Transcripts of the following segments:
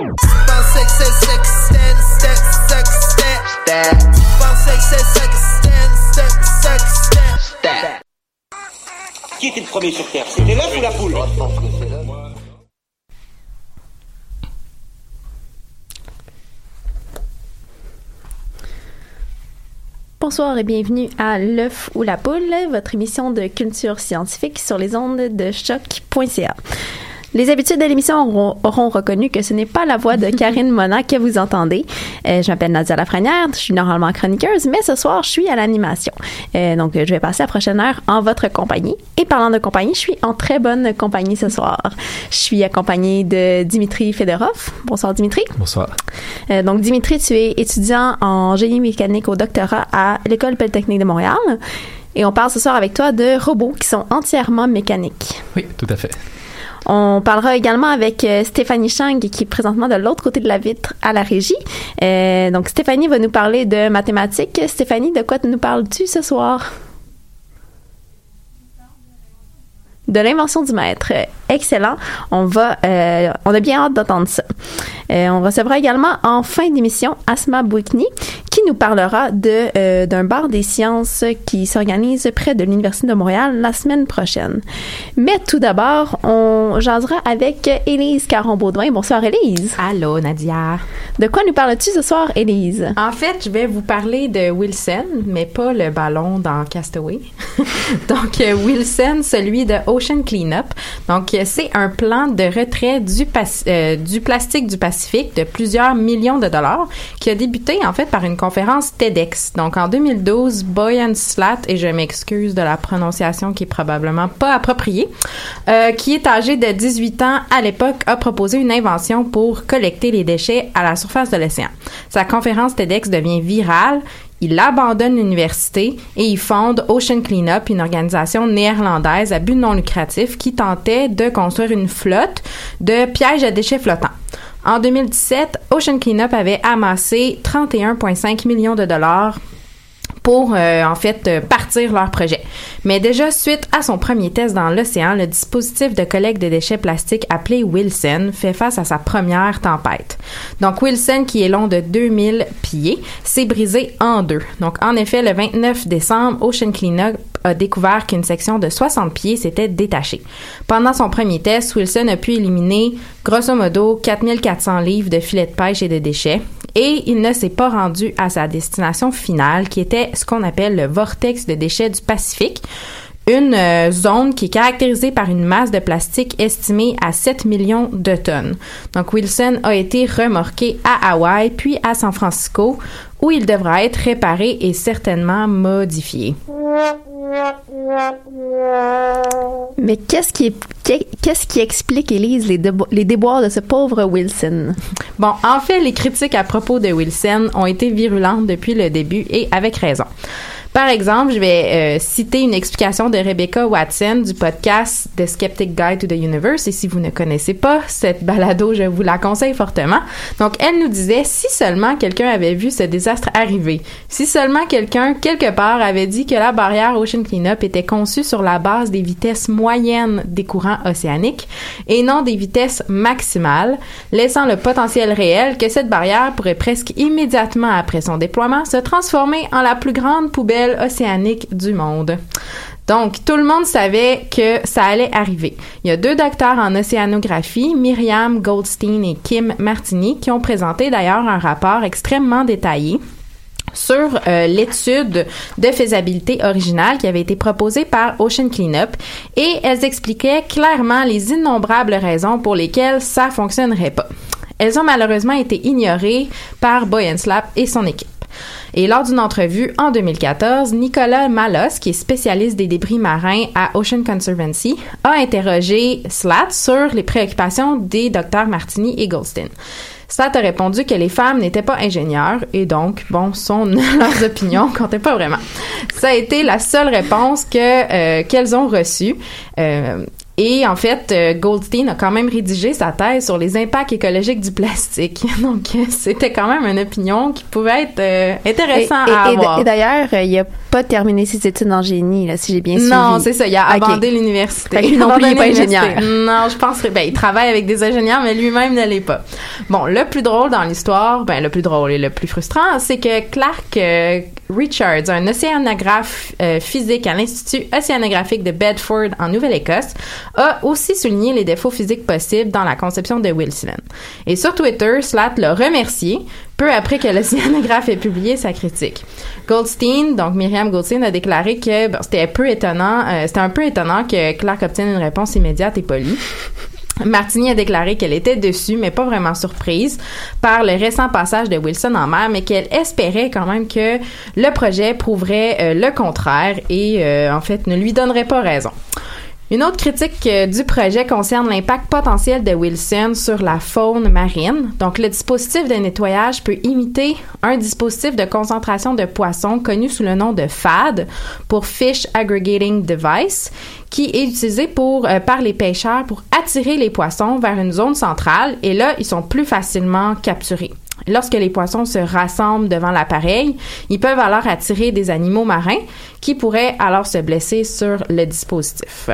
Qui était le premier sur Terre? C'était l'œuf ou la poule? Bonsoir et bienvenue à L'œuf ou la poule, votre émission de culture scientifique sur les ondes de choc.ca. Les habitudes de l'émission auront, auront reconnu que ce n'est pas la voix de Karine Mona que vous entendez. Euh, je m'appelle Nadia Lafrenière, je suis normalement chroniqueuse, mais ce soir, je suis à l'animation. Euh, donc, je vais passer la prochaine heure en votre compagnie. Et parlant de compagnie, je suis en très bonne compagnie ce soir. Je suis accompagnée de Dimitri Fedorov. Bonsoir, Dimitri. Bonsoir. Euh, donc, Dimitri, tu es étudiant en génie mécanique au doctorat à l'École Polytechnique de Montréal. Et on parle ce soir avec toi de robots qui sont entièrement mécaniques. Oui, tout à fait. On parlera également avec euh, Stéphanie Chang, qui est présentement de l'autre côté de la vitre à la régie. Euh, donc, Stéphanie va nous parler de mathématiques. Stéphanie, de quoi nous parles-tu ce soir? de l'invention du maître. Excellent. On va, euh, on a bien hâte d'entendre ça. Euh, on recevra également en fin d'émission Asma Bouikni qui nous parlera de euh, d'un bar des sciences qui s'organise près de l'Université de Montréal la semaine prochaine. Mais tout d'abord, on jasera avec Élise Caron-Baudouin. Bonsoir Élise. Allô Nadia. De quoi nous parles-tu ce soir Élise? En fait, je vais vous parler de Wilson, mais pas le ballon dans Castaway. Donc Wilson, celui de Ocean Cleanup. Donc c'est un plan de retrait du, euh, du plastique du Pacifique de plusieurs millions de dollars qui a débuté en fait par une conférence TEDx. Donc en 2012, Boyan Slat, et je m'excuse de la prononciation qui est probablement pas appropriée, euh, qui est âgé de 18 ans à l'époque, a proposé une invention pour collecter les déchets à la surface de l'océan. Sa conférence TEDx devient virale. Il abandonne l'université et il fonde Ocean Cleanup, une organisation néerlandaise à but non lucratif qui tentait de construire une flotte de pièges à déchets flottants. En 2017, Ocean Cleanup avait amassé 31,5 millions de dollars pour euh, en fait euh, partir leur projet. Mais déjà suite à son premier test dans l'océan, le dispositif de collecte de déchets plastiques appelé Wilson fait face à sa première tempête. Donc Wilson qui est long de 2000 pieds s'est brisé en deux. Donc en effet le 29 décembre, Ocean Cleanup a découvert qu'une section de 60 pieds s'était détachée. Pendant son premier test, Wilson a pu éliminer grosso modo 4400 livres de filets de pêche et de déchets et il ne s'est pas rendu à sa destination finale qui était ce qu'on appelle le vortex de déchets du Pacifique, une euh, zone qui est caractérisée par une masse de plastique estimée à 7 millions de tonnes. Donc Wilson a été remorqué à Hawaï puis à San Francisco où il devra être réparé et certainement modifié. Mais qu'est-ce qui, explique, Elise, les, les déboires de ce pauvre Wilson? Bon, en fait, les critiques à propos de Wilson ont été virulentes depuis le début et avec raison. Par exemple, je vais euh, citer une explication de Rebecca Watson du podcast The Skeptic Guide to the Universe. Et si vous ne connaissez pas cette balado, je vous la conseille fortement. Donc, elle nous disait si seulement quelqu'un avait vu ce désastre arriver, si seulement quelqu'un quelque part avait dit que la barrière Cleanup était conçue sur la base des vitesses moyennes des courants océaniques et non des vitesses maximales, laissant le potentiel réel que cette barrière pourrait presque immédiatement après son déploiement se transformer en la plus grande poubelle océanique du monde. Donc, tout le monde savait que ça allait arriver. Il y a deux docteurs en océanographie, Myriam Goldstein et Kim Martini, qui ont présenté d'ailleurs un rapport extrêmement détaillé sur euh, l'étude de faisabilité originale qui avait été proposée par Ocean Cleanup et elles expliquaient clairement les innombrables raisons pour lesquelles ça fonctionnerait pas. Elles ont malheureusement été ignorées par Boyan Slap et son équipe. Et lors d'une entrevue en 2014, Nicolas Malos, qui est spécialiste des débris marins à Ocean Conservancy, a interrogé Slat sur les préoccupations des docteurs Martini et Goldstein. Slat a répondu que les femmes n'étaient pas ingénieurs et donc, bon, son, leurs opinions comptaient pas vraiment. Ça a été la seule réponse que euh, qu'elles ont reçue. Euh, Et en fait, euh, Goldstein a quand même rédigé sa thèse sur les impacts écologiques du plastique. Donc, c'était quand même une opinion qui pouvait être euh, intéressante à avoir. Et d'ailleurs, il a pas terminé ses études en génie, là, si j'ai bien suivi. Non, c'est ça. Il a abandonné l'université. Il non plus, il pas ingénieur. Non, je pense ben, il travaille avec des ingénieurs, mais lui-même ne l'est pas. Bon, le plus drôle dans l'histoire, ben, le plus drôle et le plus frustrant, c'est que Clark euh, Richards, un océanographe euh, physique à l'Institut océanographique de Bedford en Nouvelle-Écosse, a aussi souligné les défauts physiques possibles dans la conception de Wilson. Et sur Twitter, Slat l'a remercié peu après que l'océanographe ait publié sa critique. Goldstein, donc Myriam Goldstein, a déclaré que euh, c'était un peu étonnant que Clark obtienne une réponse immédiate et polie. Martini a déclaré qu'elle était dessus, mais pas vraiment surprise par le récent passage de Wilson en mer, mais qu'elle espérait quand même que le projet prouverait euh, le contraire et euh, en fait ne lui donnerait pas raison. Une autre critique euh, du projet concerne l'impact potentiel de Wilson sur la faune marine. Donc, le dispositif de nettoyage peut imiter un dispositif de concentration de poissons connu sous le nom de FAD pour Fish Aggregating Device, qui est utilisé pour, euh, par les pêcheurs pour attirer les poissons vers une zone centrale et là, ils sont plus facilement capturés. Lorsque les poissons se rassemblent devant l'appareil, ils peuvent alors attirer des animaux marins qui pourraient alors se blesser sur le dispositif.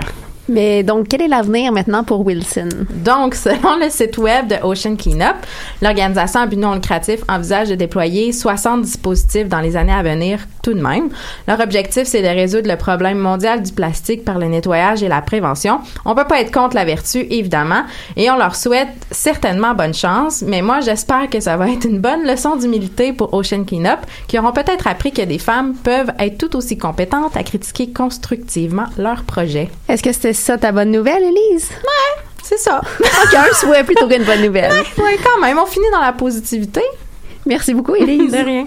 Mais donc, quel est l'avenir maintenant pour Wilson? Donc, selon le site web de Ocean Cleanup, l'organisation à but non lucratif envisage de déployer 60 dispositifs dans les années à venir tout de même. Leur objectif, c'est de résoudre le problème mondial du plastique par le nettoyage et la prévention. On peut pas être contre la vertu, évidemment, et on leur souhaite certainement bonne chance, mais moi, j'espère que ça va être une bonne leçon d'humilité pour Ocean Cleanup, qui auront peut-être appris que des femmes peuvent être tout aussi compétentes à critiquer constructivement leurs projets. Est-ce que c'était ça ta bonne nouvelle, Elise? Ouais, c'est ça. ok, un souhait plutôt qu'une bonne nouvelle. ouais, quand même. On finit dans la positivité. Merci beaucoup, Elise. De rien.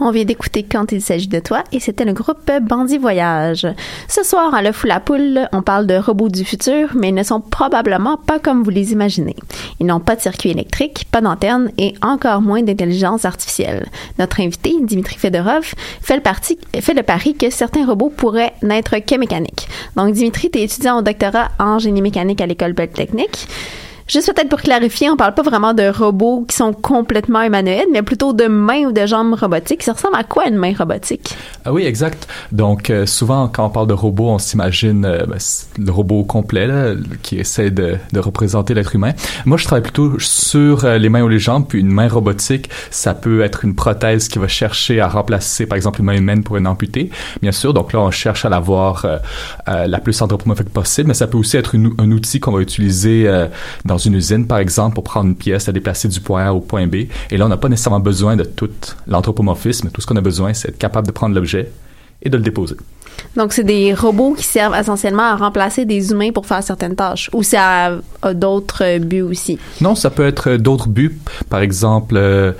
On vient d'écouter Quand il s'agit de toi et c'était le groupe Bandit Voyage. Ce soir, à Le Fou la Poule, on parle de robots du futur, mais ils ne sont probablement pas comme vous les imaginez. Ils n'ont pas de circuit électrique, pas d'antenne et encore moins d'intelligence artificielle. Notre invité, Dimitri Fedorov, fait le, fait le pari que certains robots pourraient n'être que mécaniques. Donc, Dimitri, tu es étudiant au doctorat en génie mécanique à l'école polytechnique. Juste peut-être pour clarifier, on parle pas vraiment de robots qui sont complètement humanoïdes, mais plutôt de mains ou de jambes robotiques. Ça ressemble à quoi une main robotique? Ah oui, exact. Donc, euh, souvent, quand on parle de robot, on s'imagine euh, ben, le robot complet là, qui essaie de, représenter l'être humain. Moi, je travaille plutôt sur euh, les mains ou les jambes, puis une main robotique, ça peut être une prothèse qui va chercher à remplacer, par exemple, une main humaine pour une amputée, bien sûr. Donc là, on cherche à l'avoir la plus anthropomorphique possible, mais ça peut aussi être un outil qu'on va utiliser dans une usine, par exemple, pour prendre une pièce à déplacer du point A au point B. Et là, on n'a pas nécessairement besoin de tout l'anthropomorphisme. Tout ce qu'on a besoin, c'est être capable de prendre l'objet et de le déposer. Donc, c'est des robots qui servent essentiellement à remplacer des humains pour faire certaines tâches. Ou ça a, d'autres buts aussi? Non, ça peut être d'autres buts. Par exemple, euh,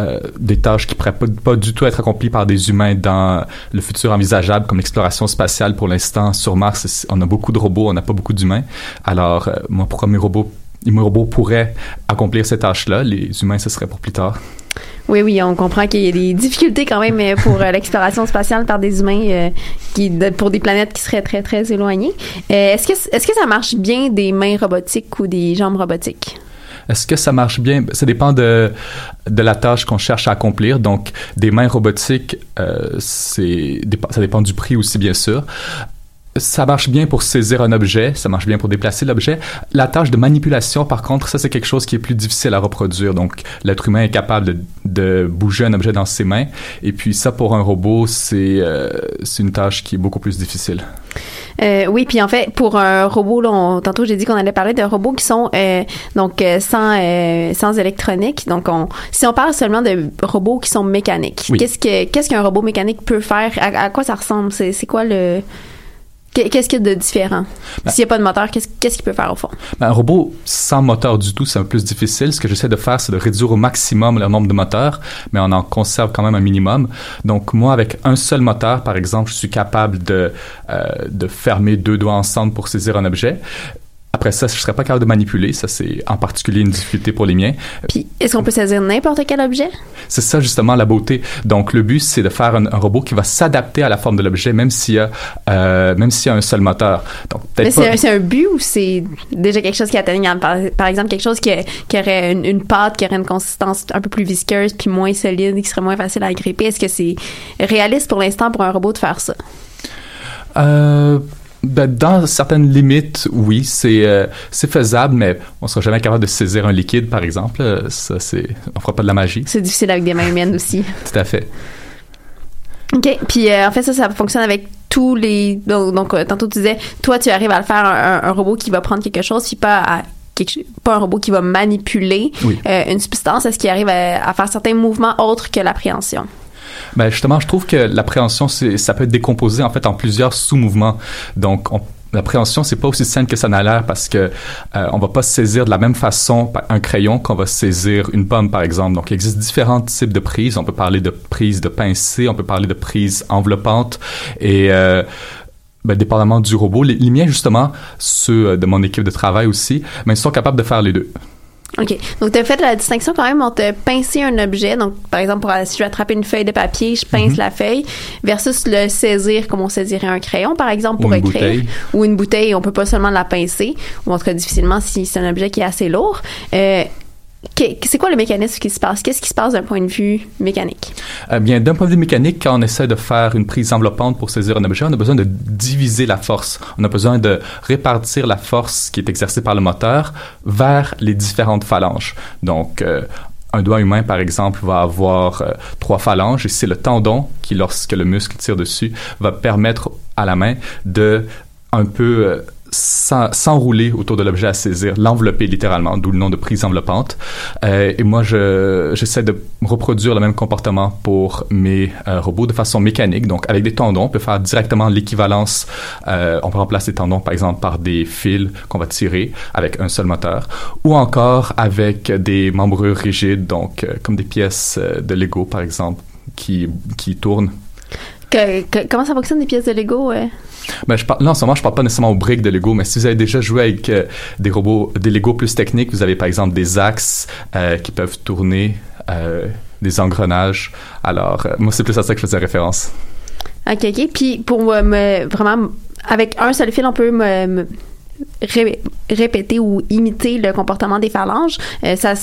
euh, des tâches qui pourraient pas, pas, du tout être accomplies par des humains dans le futur envisageable, comme l'exploration spatiale. Pour l'instant, sur Mars, on a beaucoup de robots, on n'a pas beaucoup d'humains. Alors, euh, moi, pourquoi mes robots les robots pourraient accomplir ces tâches-là. Les humains, ce serait pour plus tard. Oui, oui, on comprend qu'il y a des difficultés quand même euh, pour euh, l'exploration spatiale par des humains euh, qui, pour des planètes qui seraient très, très éloignées. est-ce que, est-ce que ça marche bien des mains robotiques ou des jambes robotiques? Est-ce que ça marche bien? Ça dépend de, de la tâche qu'on cherche à accomplir. Donc, des mains robotiques, c'est, ça dépend du prix aussi, bien sûr ça marche bien pour saisir un objet, ça marche bien pour déplacer l'objet. La tâche de manipulation, par contre, ça c'est quelque chose qui est plus difficile à reproduire. Donc, l'être humain est capable de, de, bouger un objet dans ses mains, et puis ça pour un robot, c'est euh, c'est une tâche qui est beaucoup plus difficile. Euh, oui, puis en fait, pour un robot, là, tantôt j'ai dit qu'on allait parler de robots qui sont euh, donc sans sans électronique. Donc, on, si on parle seulement de robots qui sont mécaniques, qu'est-ce que qu'est-ce qu'un robot mécanique peut faire? À, à quoi ça ressemble? C'est quoi le Qu'est-ce qu'il y a de différent? Ben S'il n'y a pas de moteur, qu'est-ce qu'il peut faire au fond? Ben, un robot sans moteur du tout, c'est un peu plus difficile. Ce que j'essaie de faire, c'est de réduire au maximum le nombre de moteurs, mais on en conserve quand même un minimum. Donc, moi, avec un seul moteur, par exemple, je suis capable de, euh, de fermer deux doigts ensemble pour saisir un objet. Après ça, je serais pas capable de manipuler. Ça, c'est en particulier une difficulté pour les miens. Puis, est-ce qu'on peut saisir n'importe quel objet? C'est ça, justement, la beauté. Donc, le but, c'est de faire un, robot qui va s'adapter à la forme de l'objet, même s'il y a, euh, même s'il y a un seul moteur. Donc, Mais c'est un, but ou c'est déjà quelque chose qui est atteignable? Par, exemple, quelque chose qui, qui aurait une, pâte, qui aurait une consistance un peu plus visqueuse, puis moins solide, qui serait moins facile à agripper. Est-ce que c'est réaliste pour l'instant pour un robot de faire ça? Euh, ben, dans certaines limites, oui, c'est euh, c'est faisable, mais on sera jamais capable de saisir un liquide, par exemple. Ça, c'est on fera pas de la magie. C'est difficile avec des mains humaines aussi. Tout à fait. OK. Puis euh, en fait, ça, ça fonctionne avec tous les. Donc, euh, tantôt, tu disais, toi, tu arrives à le faire un, robot qui va prendre quelque chose, puis pas à pas un robot qui va manipuler une substance, est-ce qu'il arrive à, à, faire certains mouvements autres que l'appréhension? Ben justement, je trouve que l'appréhension, ça peut être décomposé en fait en plusieurs sous-mouvements. Donc, L'appréhension, c'est pas aussi simple que ça n'a l'air parce que euh, on va pas saisir de la même façon un crayon qu'on va saisir une pomme, par exemple. Donc, il existe différents types de prises. On peut parler de prise de pincée, on peut parler de prise enveloppante et euh, ben, dépendamment du robot. Les, miens, justement, ceux de mon équipe de travail aussi, mais ils sont capables de faire les deux. OK. Donc, tu as fait la distinction quand même entre pincer un objet. Donc, par exemple, pour, si je veux attraper une feuille de papier, je pince mhm. la feuille, versus le saisir comme on saisirait un crayon, par exemple, pour écrire. Ou une bouteille, on peut pas seulement la pincer, ou en tout cas difficilement si c'est un objet qui est assez lourd. Euh, c'est quoi le mécanisme qui se passe? Qu'est-ce qui se passe d'un point de vue mécanique? Eh bien, d'un point de vue mécanique, quand on essaie de faire une prise enveloppante pour saisir un objet, on a besoin de diviser la force. On a besoin de répartir la force qui est exercée par le moteur vers les différentes phalanges. Donc, euh, un doigt humain, par exemple, va avoir euh, trois phalanges et c'est le tendon qui, lorsque le muscle tire dessus, va permettre à la main de un peu euh, s'enrouler autour de l'objet à saisir, l'envelopper littéralement, d'où le nom de prise enveloppante. Euh, et moi, je, j'essaie de reproduire le même comportement pour mes euh, robots de façon mécanique. Donc, avec des tendons, on peut faire directement l'équivalence. Euh, on peut remplacer les tendons, par exemple, par des fils qu'on va tirer avec un seul moteur, ou encore avec des membrures rigides, donc comme des pièces de Lego, par exemple, qui, qui tournent. Que- que- comment ça fonctionne des pièces de Lego? euh? Ben, là, en ce moment, je parle pas nécessairement aux briques de Lego, mais si vous avez déjà joué avec euh, des robots, des Lego plus techniques, vous avez par exemple des axes euh, qui peuvent tourner, euh, des engrenages. Alors, moi, c'est plus à ça que je faisais référence. OK, OK. Puis pour me vraiment avec un seul fil, on peut répéter ou imiter le comportement des phalanges. Ça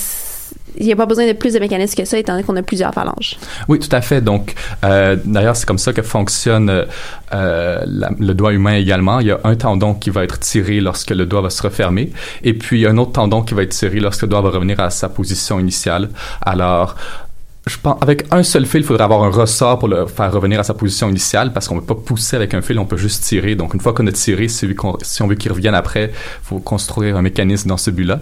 il n'y a pas besoin de plus de mécanismes que ça, étant donné qu'on a plusieurs phalanges. Oui, tout à fait. Donc, euh, d'ailleurs, c'est comme ça que fonctionne euh, le doigt humain également. Il y a un tendon qui va être tiré lorsque le doigt va se refermer, et puis un autre tendon qui va être tiré lorsque le doigt va revenir à sa position initiale. Alors, je pense, avec un seul fil, il faudrait avoir un ressort pour le faire revenir à sa position initiale, parce qu'on ne peut pas pousser avec un fil, on peut juste tirer. Donc, une fois qu'on a tiré, si, on veut qu'il revienne après, il faut construire un mécanisme dans ce but-là.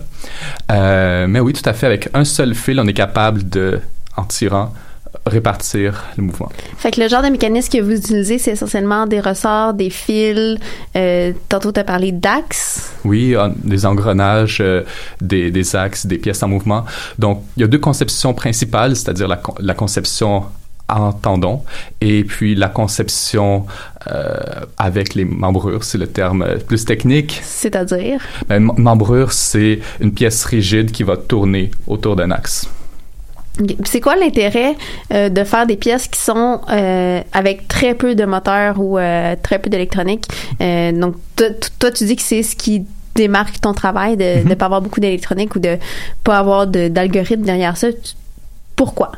Euh, mais oui, tout à fait, avec un seul fil, on est capable de, en tirant, répartir le mouvement. Fait que le genre de mécanisme que vous utilisez, c'est essentiellement des ressorts, des fils. Euh, tantôt, tu as parlé d'axes. Oui, en- des engrenages, euh, des, des axes, des pièces en mouvement. Donc, il y a deux conceptions principales, c'est-à-dire la, con- la conception en tendon et puis la conception euh, avec les membrures, c'est le terme euh, plus technique. C'est-à-dire? Une membrure, c'est une pièce rigide qui va tourner autour d'un axe. C'est quoi l'intérêt euh, de faire des pièces qui sont euh, avec très peu de moteur ou euh, très peu d'électronique? Donc, toi, tu dis que c'est ce qui démarque ton travail de ne pas avoir beaucoup d'électronique ou de pas avoir de- d'algorithme derrière ça. Pourquoi?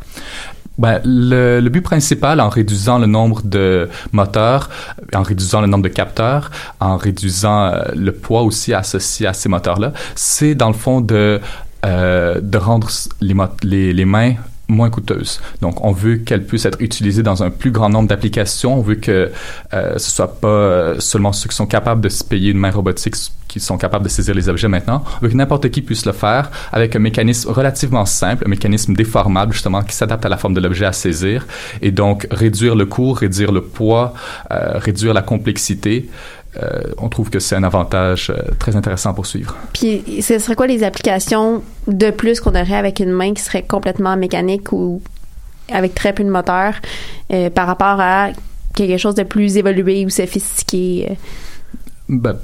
Ben, le, le but principal, en réduisant le nombre de moteurs, en réduisant le nombre de capteurs, en réduisant le poids aussi associé à ces moteurs-là, c'est dans le fond de, euh, de rendre les, mains moins coûteuses. Donc, on veut qu'elles puissent être utilisées dans un plus grand nombre d'applications. On veut que euh, ce soit pas euh, seulement ceux qui sont capables de se payer une main robotique qui sont capables de saisir les objets maintenant. On veut que n'importe qui puisse le faire avec un mécanisme relativement simple, un mécanisme déformable justement qui s'adapte à la forme de l'objet à saisir et donc réduire le coût, réduire le poids, euh, réduire la complexité. Euh, on trouve que c'est un avantage euh, très intéressant pour suivre. Puis, ce serait quoi les applications de plus qu'on aurait avec une main qui serait complètement mécanique ou avec très peu de moteur euh, par rapport à quelque chose de plus évolué ou sophistiqué? Ben,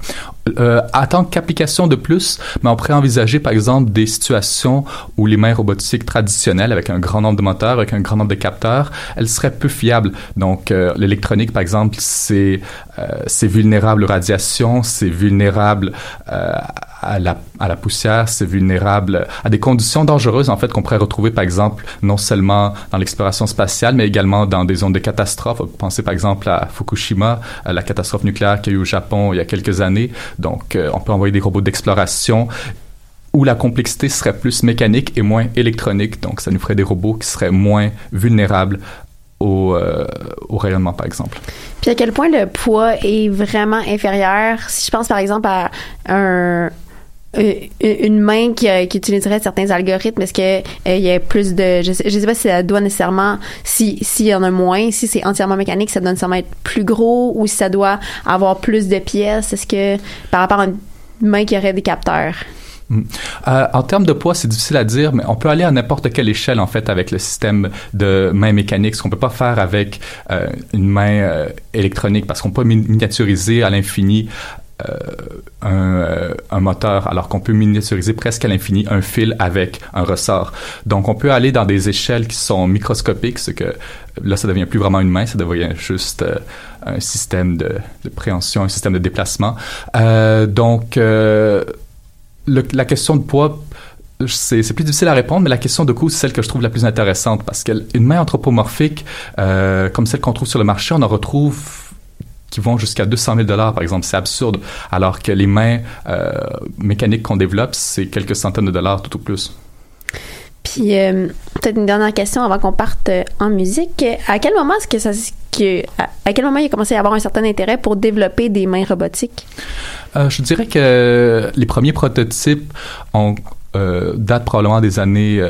euh, en tant qu'application de plus, mais on pourrait envisager par exemple des situations où les mains robotiques traditionnelles avec un grand nombre de moteurs, avec un grand nombre de capteurs, elles seraient peu fiables. Donc euh, l'électronique par exemple, c'est euh, vulnérable aux radiations, c'est vulnérable euh, à la, poussière, c'est vulnérable à des conditions dangereuses en fait qu'on pourrait retrouver par exemple non seulement dans l'exploration spatiale mais également dans des zones de catastrophe. Pensez par exemple à Fukushima, à la catastrophe nucléaire qu'il y a eu au Japon il y a quelques années. Donc euh, on peut envoyer des robots d'exploration où la complexité serait plus mécanique et moins électronique. Donc ça nous ferait des robots qui seraient moins vulnérables au, euh, au rayonnement par exemple. Puis à quel point le poids est vraiment inférieur? Si je pense par exemple à un une main qui, euh, qui utiliserait certains algorithmes, est-ce que euh, y a plus de je sais, je sais pas si ça doit nécessairement si s'il y en a moins, si c'est entièrement mécanique, ça doit nécessairement être plus gros ou si ça doit avoir plus de pièces, est-ce que par rapport à une main qui aurait des capteurs? Euh, en termes de poids, c'est difficile à dire, mais on peut aller à n'importe quelle échelle en fait avec le système de main mécanique, ce qu'on peut pas faire avec euh, une main euh, électronique, parce qu'on peut mi- miniaturiser à l'infini euh, un, euh, un moteur, alors qu'on peut miniaturiser presque à l'infini un fil avec un ressort. Donc, on peut aller dans des échelles qui sont microscopiques, ce que là, ça devient plus vraiment une main, ça devient juste euh, un système de, préhension, un système de déplacement. Euh, donc, euh, la question de poids, c'est plus difficile à répondre, mais la question de coût, c'est celle que je trouve la plus intéressante parce qu'une main anthropomorphique, euh, comme celle qu'on trouve sur le marché, on en retrouve qui vont jusqu'à 200 000 dollars, par exemple. C'est absurde. Alors que les mains euh, mécaniques qu'on développe, c'est quelques centaines de dollars tout au plus. Puis euh, peut-être une dernière question avant qu'on parte euh, en musique. À quel moment est-ce que ça que à, à quel moment il a commencé à avoir un certain intérêt pour développer des mains robotiques? Euh, je dirais que les premiers prototypes ont, euh, datent probablement des années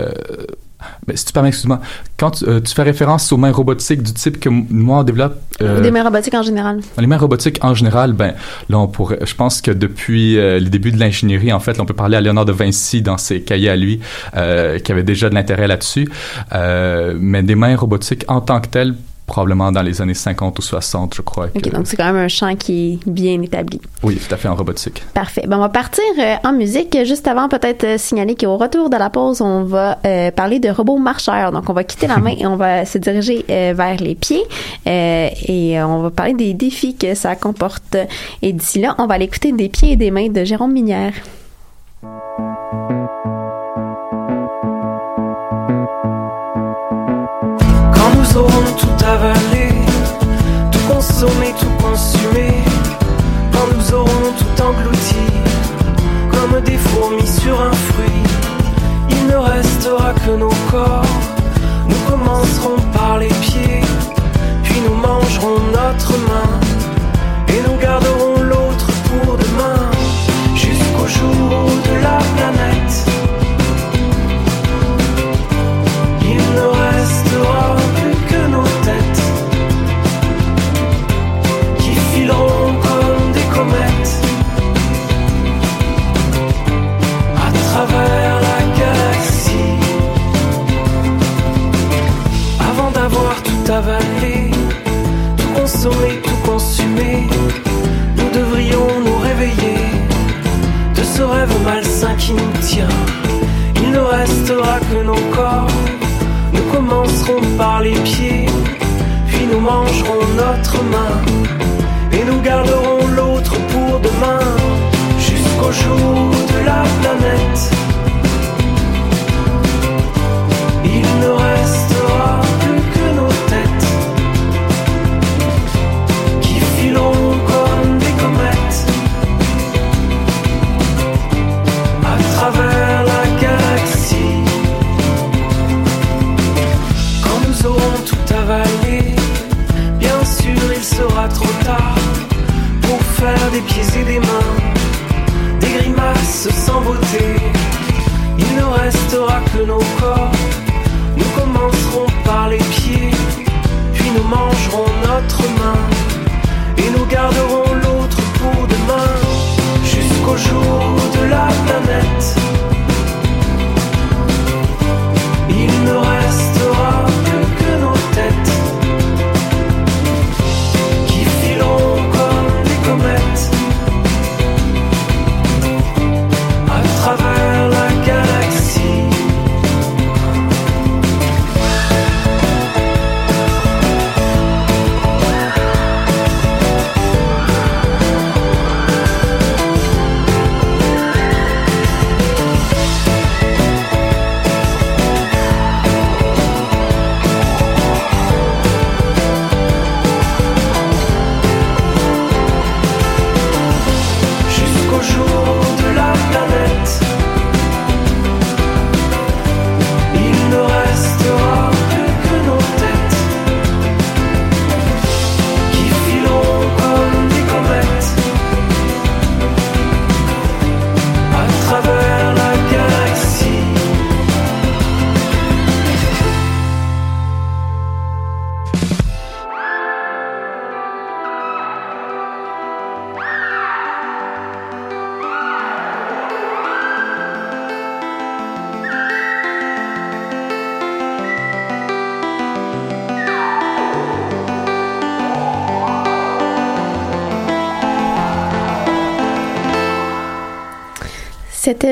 Mais si tu permets, excuse-moi, quand tu, euh, tu fais référence aux mains robotiques du type que moi on développe, euh, Des mains robotiques en général. les mains robotiques en général, ben là on pourrait, je pense que depuis euh, les débuts de l'ingénierie, en fait, on peut parler à Léonard de Vinci dans ses cahiers à lui, euh, qui avait déjà de l'intérêt là-dessus. Euh, mais des mains robotiques en tant que telles, probablement dans les années 50 ou 60, je crois. OK, que- donc c'est quand même un champ qui est bien établi. Oui, tout à fait en robotique. Parfait. Ben, on va partir euh, en musique. Juste avant, peut-être euh, signaler qu'au retour de la pause, on va euh, parler de robots marcheurs. Donc, on va quitter la main et on va se diriger euh, vers les pieds. Et on va parler des défis que ça comporte. Et d'ici là, on va aller écouter des pieds et des mains de Jérôme Minière. Englouti, comme des fourmis sur un fruit, il ne restera que nos corps. Nous commencerons par les pieds, puis nous mangerons notre main,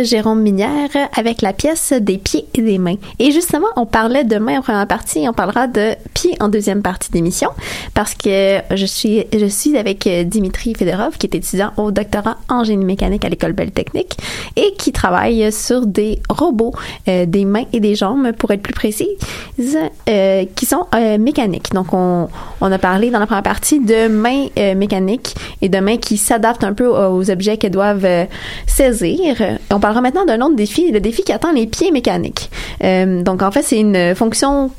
Jérôme Minière avec la pièce des pieds et des mains. Et justement, on parlait de mains en première partie on parlera de pieds en deuxième partie d'émission parce que je suis, je suis avec euh, Dimitri Fedorov qui est étudiant au doctorat en génie mécanique à l'école Belle Technique et qui travaille sur des robots, euh, des mains et des jambes pour être plus précise, euh, qui sont euh, mécaniques. Donc, on, on a parlé dans la première partie de mains euh, mécaniques et de mains qui s'adaptent un peu aux objets qu'elles doivent saisir. On parlera maintenant d'un autre défi, le défi qui attend les pieds mécaniques. Donc, en fait, c'est une fonction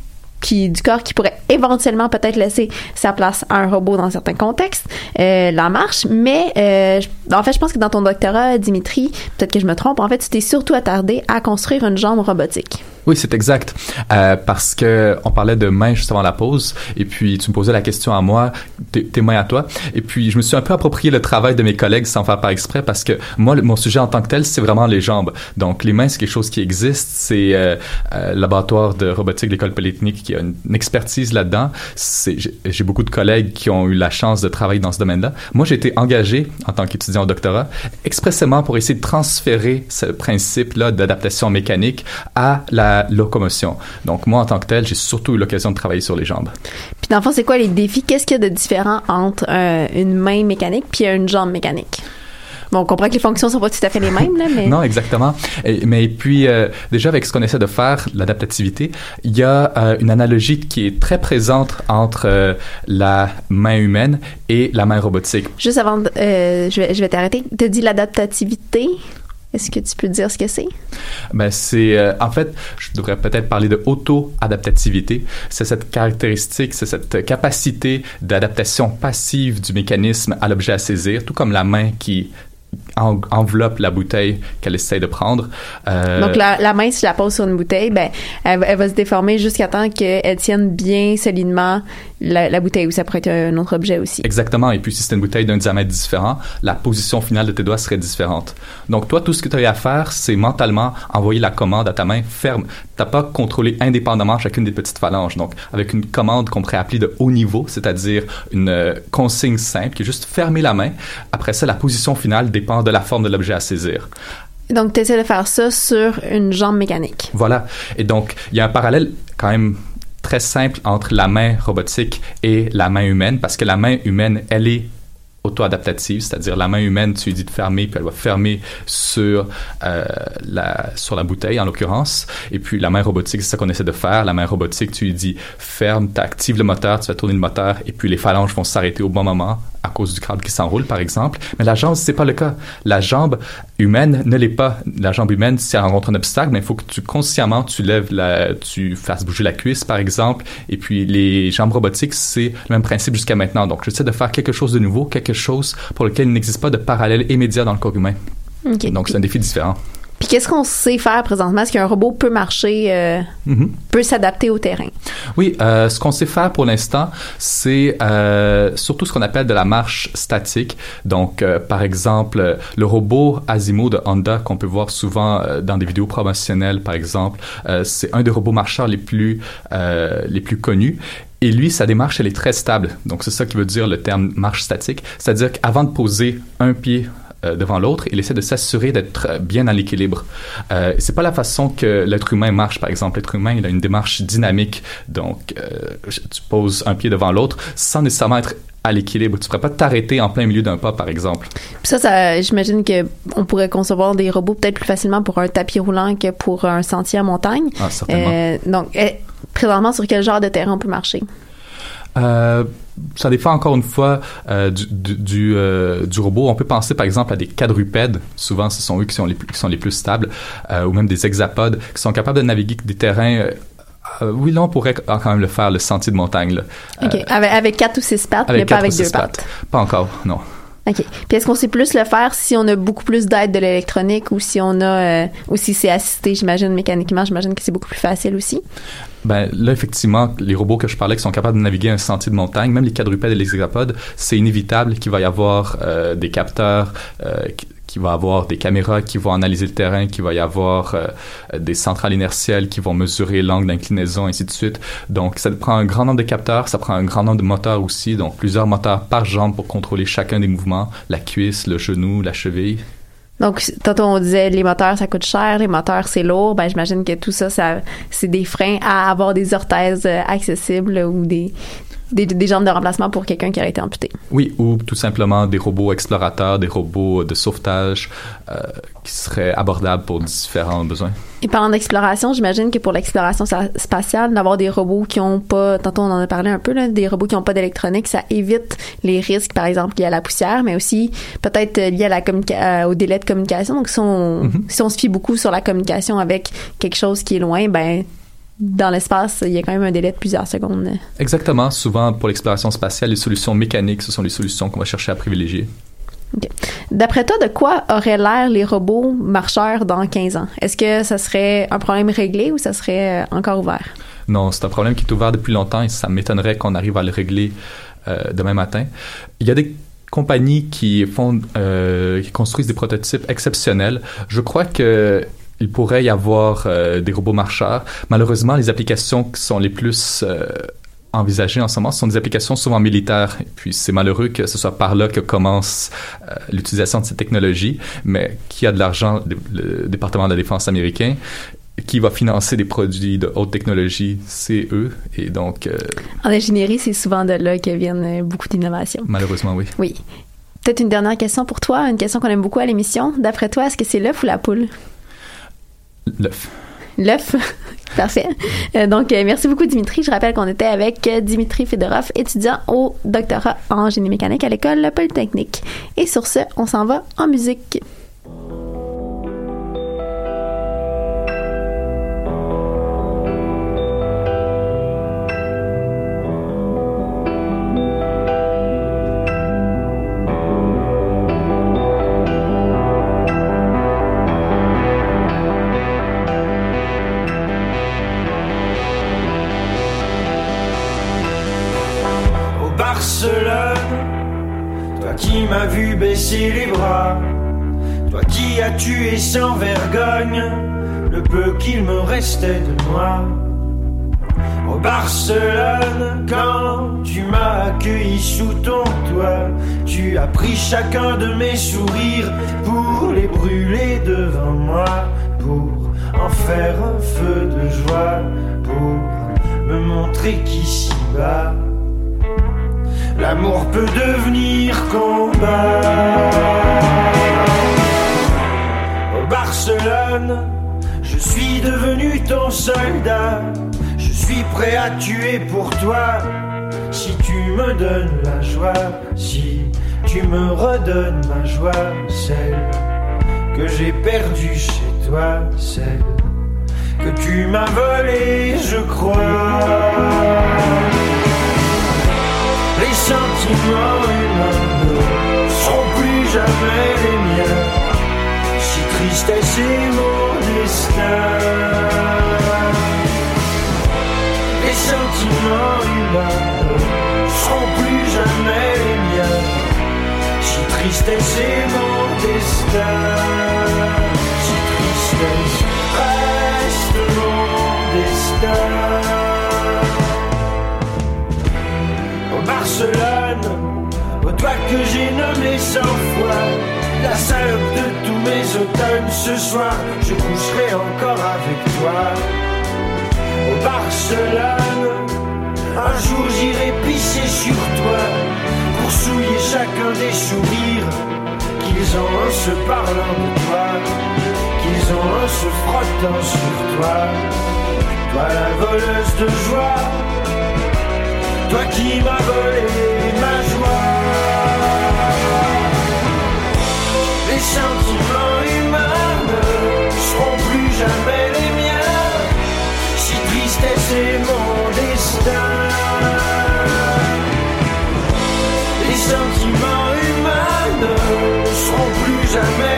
qui, du corps qui pourrait éventuellement peut-être laisser sa place à un robot dans certains contextes, euh, la marche. Mais euh, en fait, je pense que dans ton doctorat, Dimitri, peut-être que je me trompe, en fait, tu t'es surtout attardé à construire une jambe robotique. Oui, c'est exact. Euh, parce que on parlait de mains juste avant la pause, et puis tu me posais la question à moi, tes, mains à toi, et puis je me suis un peu approprié le travail de mes collègues sans faire par exprès, parce que moi, mon sujet en tant que tel, c'est vraiment les jambes. Donc les mains, c'est quelque chose qui existe. C'est euh, euh, laboratoire de robotique de l'école polytechnique qui a une, une expertise là-dedans. J'ai beaucoup de collègues qui ont eu la chance de travailler dans ce domaine-là. Moi, j'ai été engagé en tant qu'étudiant au doctorat expressément pour essayer de transférer ce principe-là d'adaptation mécanique à la locomotion. Donc moi, en tant que tel, j'ai surtout eu l'occasion de travailler sur les jambes. Puis dans le fond, c'est quoi les défis? Qu'est-ce qu'il y a de différent entre euh, une main mécanique puis une jambe mécanique? Bon, on comprend que les fonctions sont pas tout à fait les mêmes, là, mais... Non, exactement. Et- mais puis, euh, déjà, avec ce qu'on essaie de faire, l'adaptativité, il y a euh, une analogie qui est très présente entre euh, la main humaine et la main robotique. Juste avant, je vais, je vais t'arrêter. Tu dit l'adaptativité? Est-ce que tu peux dire ce que c'est? Ben, c'est euh, en fait, je devrais peut-être parler de auto-adaptativité. C'est cette caractéristique, c'est cette capacité d'adaptation passive du mécanisme à l'objet à saisir, tout comme la main qui en- enveloppe la bouteille qu'elle essaie de prendre. Euh, Donc, la, la main, si je la pose sur une bouteille, ben, elle, elle va se déformer jusqu'à temps qu'elle tienne bien solidement la, la bouteille, ou ça pourrait être un autre objet aussi. Exactement. Et puis, si c'est une bouteille d'un diamètre différent, la position finale de tes doigts serait différente. Donc, toi, tout ce que tu as à faire, c'est mentalement envoyer la commande à ta main ferme. T'as pas contrôlé indépendamment chacune des petites phalanges. Donc, avec une commande qu'on pourrait appeler de haut niveau, c'est-à-dire une euh, consigne simple qui est juste fermer la main. Après ça, la position finale dépend de la forme de l'objet à saisir. Donc, tu essaies de faire ça sur une jambe mécanique. Voilà. Et donc, il y a un parallèle quand même très simple entre la main robotique et la main humaine, parce que la main humaine, elle est auto-adaptative, c'est-à-dire la main humaine, tu lui dis de fermer, puis elle va fermer sur, euh, la, sur la bouteille, en l'occurrence. Et puis la main robotique, c'est ça qu'on essaie de faire. La main robotique, tu lui dis ferme, tu actives le moteur, tu vas tourner le moteur, et puis les phalanges vont s'arrêter au bon moment à cause du câble qui s'enroule, par exemple. Mais la jambe, c'est pas le cas. La jambe humaine ne l'est pas. La jambe humaine, si elle rencontre un obstacle, mais il faut que tu consciemment tu lèves la, tu fasses bouger la cuisse, par exemple. Et puis les jambes robotiques, c'est le même principe jusqu'à maintenant. Donc j'essaie de faire quelque chose de nouveau, quelque chose pour lequel il n'existe pas de parallèle immédiat dans le corps humain. Donc c'est un défi différent. Puis qu'est-ce qu'on sait faire présentement? Est-ce qu'un robot peut marcher, euh, Mhm. peut s'adapter au terrain? Oui, euh, ce qu'on sait faire pour l'instant, c'est euh, surtout ce qu'on appelle de la marche statique. Donc, par exemple, le robot Asimo de Honda qu'on peut voir souvent dans des vidéos promotionnelles, par exemple, c'est un des robots marcheurs les plus les plus connus. Et lui, sa démarche, elle est très stable. Donc, c'est ça qui veut dire le terme marche statique. C'est-à-dire qu'avant de poser un pied devant l'autre, il essaie de s'assurer d'être euh, bien à l'équilibre. Euh, c'est pas la façon que l'être humain marche, par exemple. L'être humain, il a une démarche dynamique. Donc, euh, tu poses un pied devant l'autre sans nécessairement être à l'équilibre. Tu pourrais pas t'arrêter en plein milieu d'un pas, par exemple. Puis ça, ça j'imagine que on pourrait concevoir des robots peut-être plus facilement pour un tapis roulant que pour un sentier à montagne. Ah, certainement. Euh, donc, eh, présentement, sur quel genre de terrain on peut marcher? Euh, ça dépend encore une fois euh, du, du, du, euh, du robot. On peut penser par exemple à des quadrupèdes. Souvent, ce sont eux qui sont les plus, qui sont les plus stables, ou même des hexapodes qui sont capables de naviguer des terrains. oui, là, on pourrait quand même le faire, le sentier de montagne. Là. OK. Avec, avec quatre ou six pattes, mais pas avec deux pattes. Pas encore, non. OK. Puis est-ce qu'on sait plus le faire si on a beaucoup plus d'aide de l'électronique ou si on a euh, ou si c'est assisté, j'imagine mécaniquement, j'imagine que c'est beaucoup plus facile aussi? Ben là, effectivement, les robots que je parlais qui sont capables de naviguer un sentier de montagne, même les quadrupèdes et les hexapodes, c'est inévitable qu'il va y avoir euh, des capteurs, euh, qui- qu'il va avoir des caméras qui vont analyser le terrain, qu'il va y avoir euh, des centrales inertielles qui vont mesurer l'angle d'inclinaison, ainsi de suite. Donc, ça prend un grand nombre de capteurs, ça prend un grand nombre de moteurs aussi, donc plusieurs moteurs par jambe pour contrôler chacun des mouvements, la cuisse, le genou, la cheville. Donc tantôt on disait les moteurs ça coûte cher, les moteurs c'est lourd, ben j'imagine que tout ça ça c'est des freins à avoir des orthèses euh, accessibles ou des des, des jambes de remplacement pour quelqu'un qui a été amputé. Oui, ou tout simplement des robots explorateurs, des robots de sauvetage euh, qui seraient abordables pour différents besoins. Et parlant d'exploration, j'imagine que pour l'exploration spatiale, d'avoir des robots qui ont pas, tantôt on en a parlé un peu, là, des robots qui ont pas d'électronique, ça évite les risques, par exemple, liés à la poussière, mais aussi peut-être euh, liés à la communica- euh, au délai de communication. Donc, si on, Mhm. si on se fie beaucoup sur la communication avec quelque chose qui est loin, ben, dans l'espace, il y a quand même un délai de plusieurs secondes. Exactement. Souvent, pour l'exploration spatiale, les solutions mécaniques, ce sont les solutions qu'on va chercher à privilégier. D'après toi, de quoi auraient l'air les robots marcheurs dans 15 ans? Est-ce que ça serait un problème réglé ou ça serait euh, encore ouvert? Non, c'est un problème qui est ouvert depuis longtemps et ça m'étonnerait qu'on arrive à le régler euh, demain matin. Il y a des compagnies qui font, euh, qui construisent des prototypes exceptionnels. Je crois que il pourrait y avoir euh, des robots marcheurs. Malheureusement, les applications qui sont les plus euh, envisagées en ce moment sont des applications souvent militaires. Et puis c'est malheureux que ce soit par là que commence euh, l'utilisation de ces technologies, mais qui a de l'argent, le, département de la défense américain qui va financer des produits de haute technologie, c'est eux. Et donc, En ingénierie, c'est souvent de là que viennent beaucoup d'innovations. malheureusement, oui. Oui. Peut-être une dernière question pour toi, une question qu'on aime beaucoup à l'émission. D'après toi, est-ce que c'est l'œuf ou la poule? L'œuf. L'œuf. Parfait. Euh, donc, euh, merci beaucoup, Dimitri. Je rappelle qu'on était avec euh, Dimitri Fedorov, étudiant au doctorat en génie mécanique à l'école Polytechnique. Et sur ce, on s'en va en musique. Sous ton toit, tu as pris chacun de mes sourires pour les brûler devant moi, pour en faire un feu de joie, pour me montrer qu'ici bas, L'amour peut devenir combat. Au Barcelone, je suis devenu ton soldat. Je suis prêt à tuer pour toi. Si tu me donnes la joie, si tu me redonnes ma joie, celle que j'ai perdue chez toi, celle que tu m'as volée, je crois. Les sentiments humains ne seront plus jamais les miens. Si tristesse est mon destin. Les sentiments humains tristesse est mon destin. Si tristesse reste mon destin. Au Barcelone, au toi que j'ai nommé cent fois, la salope de tous mes automnes, ce soir je coucherai encore avec toi. Au Barcelone, un jour j'irai pisser sur toi, pour souiller chacun des sourires qu'ils ont en se parlant de toi, qu'ils ont en se frottant sur toi. Toi la voleuse de joie toi qui m'as volé ma joie. Les sentiments humains ne seront plus jamais les miens. Si tristesse est mon destin. Jamais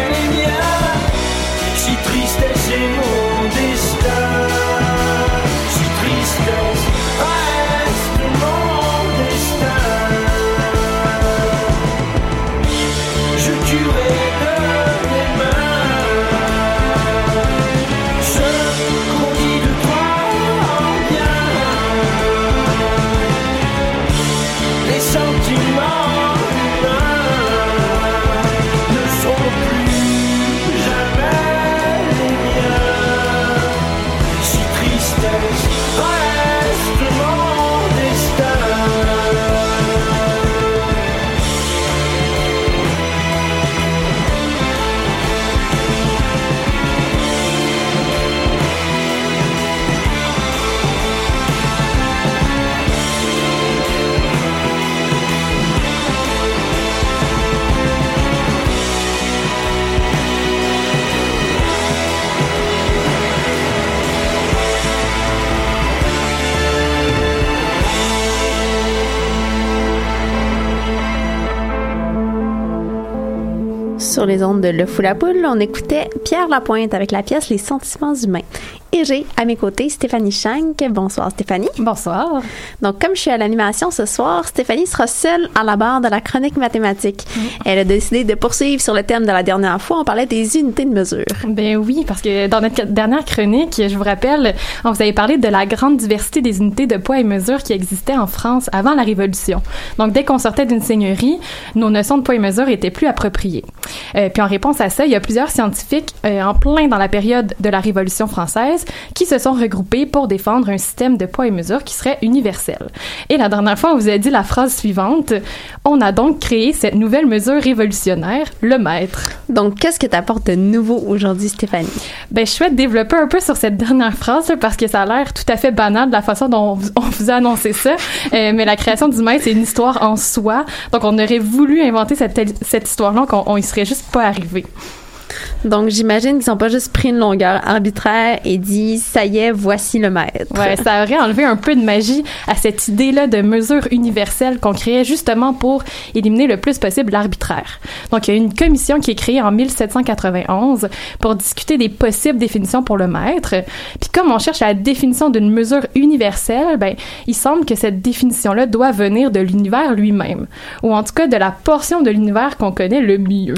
Les ondes de Le Fou la Poule, on écoutait Pierre Lapointe avec la pièce Les sentiments humains. Et j'ai à mes côtés Stéphanie Schank. Bonsoir Stéphanie. Bonsoir. Donc comme je suis à l'animation ce soir, Stéphanie sera seule à la barre de la chronique mathématique. Elle a décidé de poursuivre sur le thème de la dernière fois. On parlait des unités de mesure. Ben oui, parce que dans notre dernière chronique, je vous rappelle, on vous avait parlé de la grande diversité des unités de poids et mesure qui existaient en France avant la Révolution. Donc dès qu'on sortait d'une seigneurie, nos notions de poids et mesure étaient plus appropriées. Euh, puis en réponse à ça, il y a plusieurs scientifiques euh, en plein dans la période de la Révolution française qui se sont regroupés pour défendre un système de poids et mesure qui serait universel. Et la dernière fois, on vous a dit la phrase suivante on a donc créé cette nouvelle mesure révolutionnaire, le mètre. Donc qu'est-ce que t'apporte de nouveau aujourd'hui, Stéphanie? Ben je souhaite développer un peu sur cette dernière phrase là, parce que ça a l'air tout à fait banal de la façon dont on vous a annoncé ça. Euh, mais la création du mètre, c'est une histoire en soi. Donc on aurait voulu inventer cette, cette histoire-là, qu'on on y serait juste pas arrivé. Donc, j'imagine qu'ils n'ont pas juste pris une longueur arbitraire et dit, ça y est, voici le mètre. Ouais, ça aurait enlevé un peu de magie à cette idée-là de mesure universelle qu'on créait justement pour éliminer le plus possible l'arbitraire. Donc, il y a une commission qui est créée en 1791 pour discuter des possibles définitions pour le mètre. Puis, comme on cherche la définition d'une mesure universelle, ben, il semble que cette définition-là doit venir de l'univers lui-même, ou en tout cas de la portion de l'univers qu'on connaît le mieux.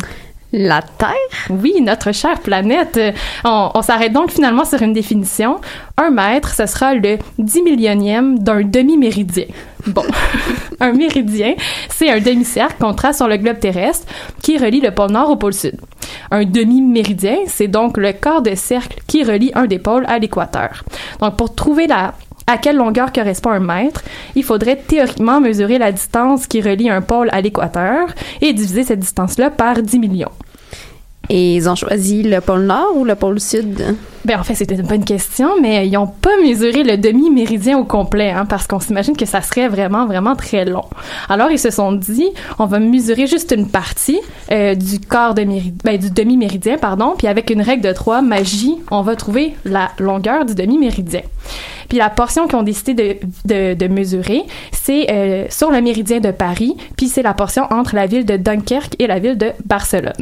La Terre? Oui, notre chère planète. On, s'arrête donc finalement sur une définition. Un mètre, ce sera le dix millionième d'un demi-méridien. Bon, un méridien, c'est un demi-cercle qu'on trace sur le globe terrestre qui relie le pôle nord au pôle sud. Un demi-méridien, c'est donc le quart de cercle qui relie un des pôles à l'équateur. Donc, pour trouver la à quelle longueur correspond un mètre, il faudrait théoriquement mesurer la distance qui relie un pôle à l'équateur et diviser cette distance-là par 10 millions. Et ils ont choisi le pôle Nord ou le pôle Sud? Ben en fait, c'était une bonne question, mais ils n'ont pas mesuré le demi-méridien au complet, hein, parce qu'on s'imagine que ça serait vraiment, vraiment très long. Alors, ils se sont dit, on va mesurer juste une partie euh, du corps de méridien, ben, du demi-méridien, pardon, puis avec une règle de trois, magie, on va trouver la longueur du demi-méridien. Puis la portion qu'ils ont décidé de, de, de mesurer, c'est euh, sur le méridien de Paris, puis c'est la portion entre la ville de Dunkerque et la ville de Barcelone.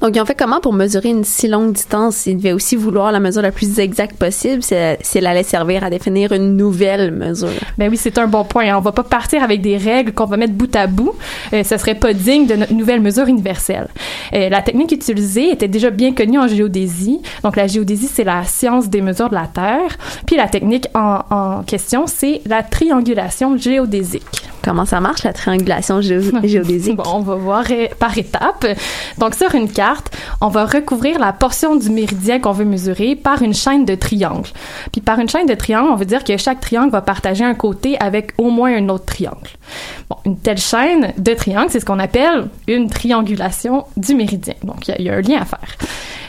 Donc, ils ont fait comment pour mesurer une si longue distance? Ils devaient aussi vouloir la mesure la plus exacte possible si, si elle allait servir à définir une nouvelle mesure. Ben oui, c'est un bon point. On va pas partir avec des règles qu'on va mettre bout à bout. Euh, ce serait pas digne de notre nouvelle mesure universelle. Euh, la technique utilisée était déjà bien connue en géodésie. Donc, la géodésie, c'est la science des mesures de la Terre. Puis la technique en, en question, c'est la triangulation géodésique. Comment ça marche, la triangulation géo géodésique? Bon, on va voir par étapes. Donc, sur une carte, on va recouvrir la portion du méridien qu'on veut mesurer par une chaîne de triangles. Puis, par une chaîne de triangles, on veut dire que chaque triangle va partager un côté avec au moins un autre triangle. Bon, une telle chaîne de triangles, c'est ce qu'on appelle une triangulation du méridien. Donc, il y, y, a un lien à faire.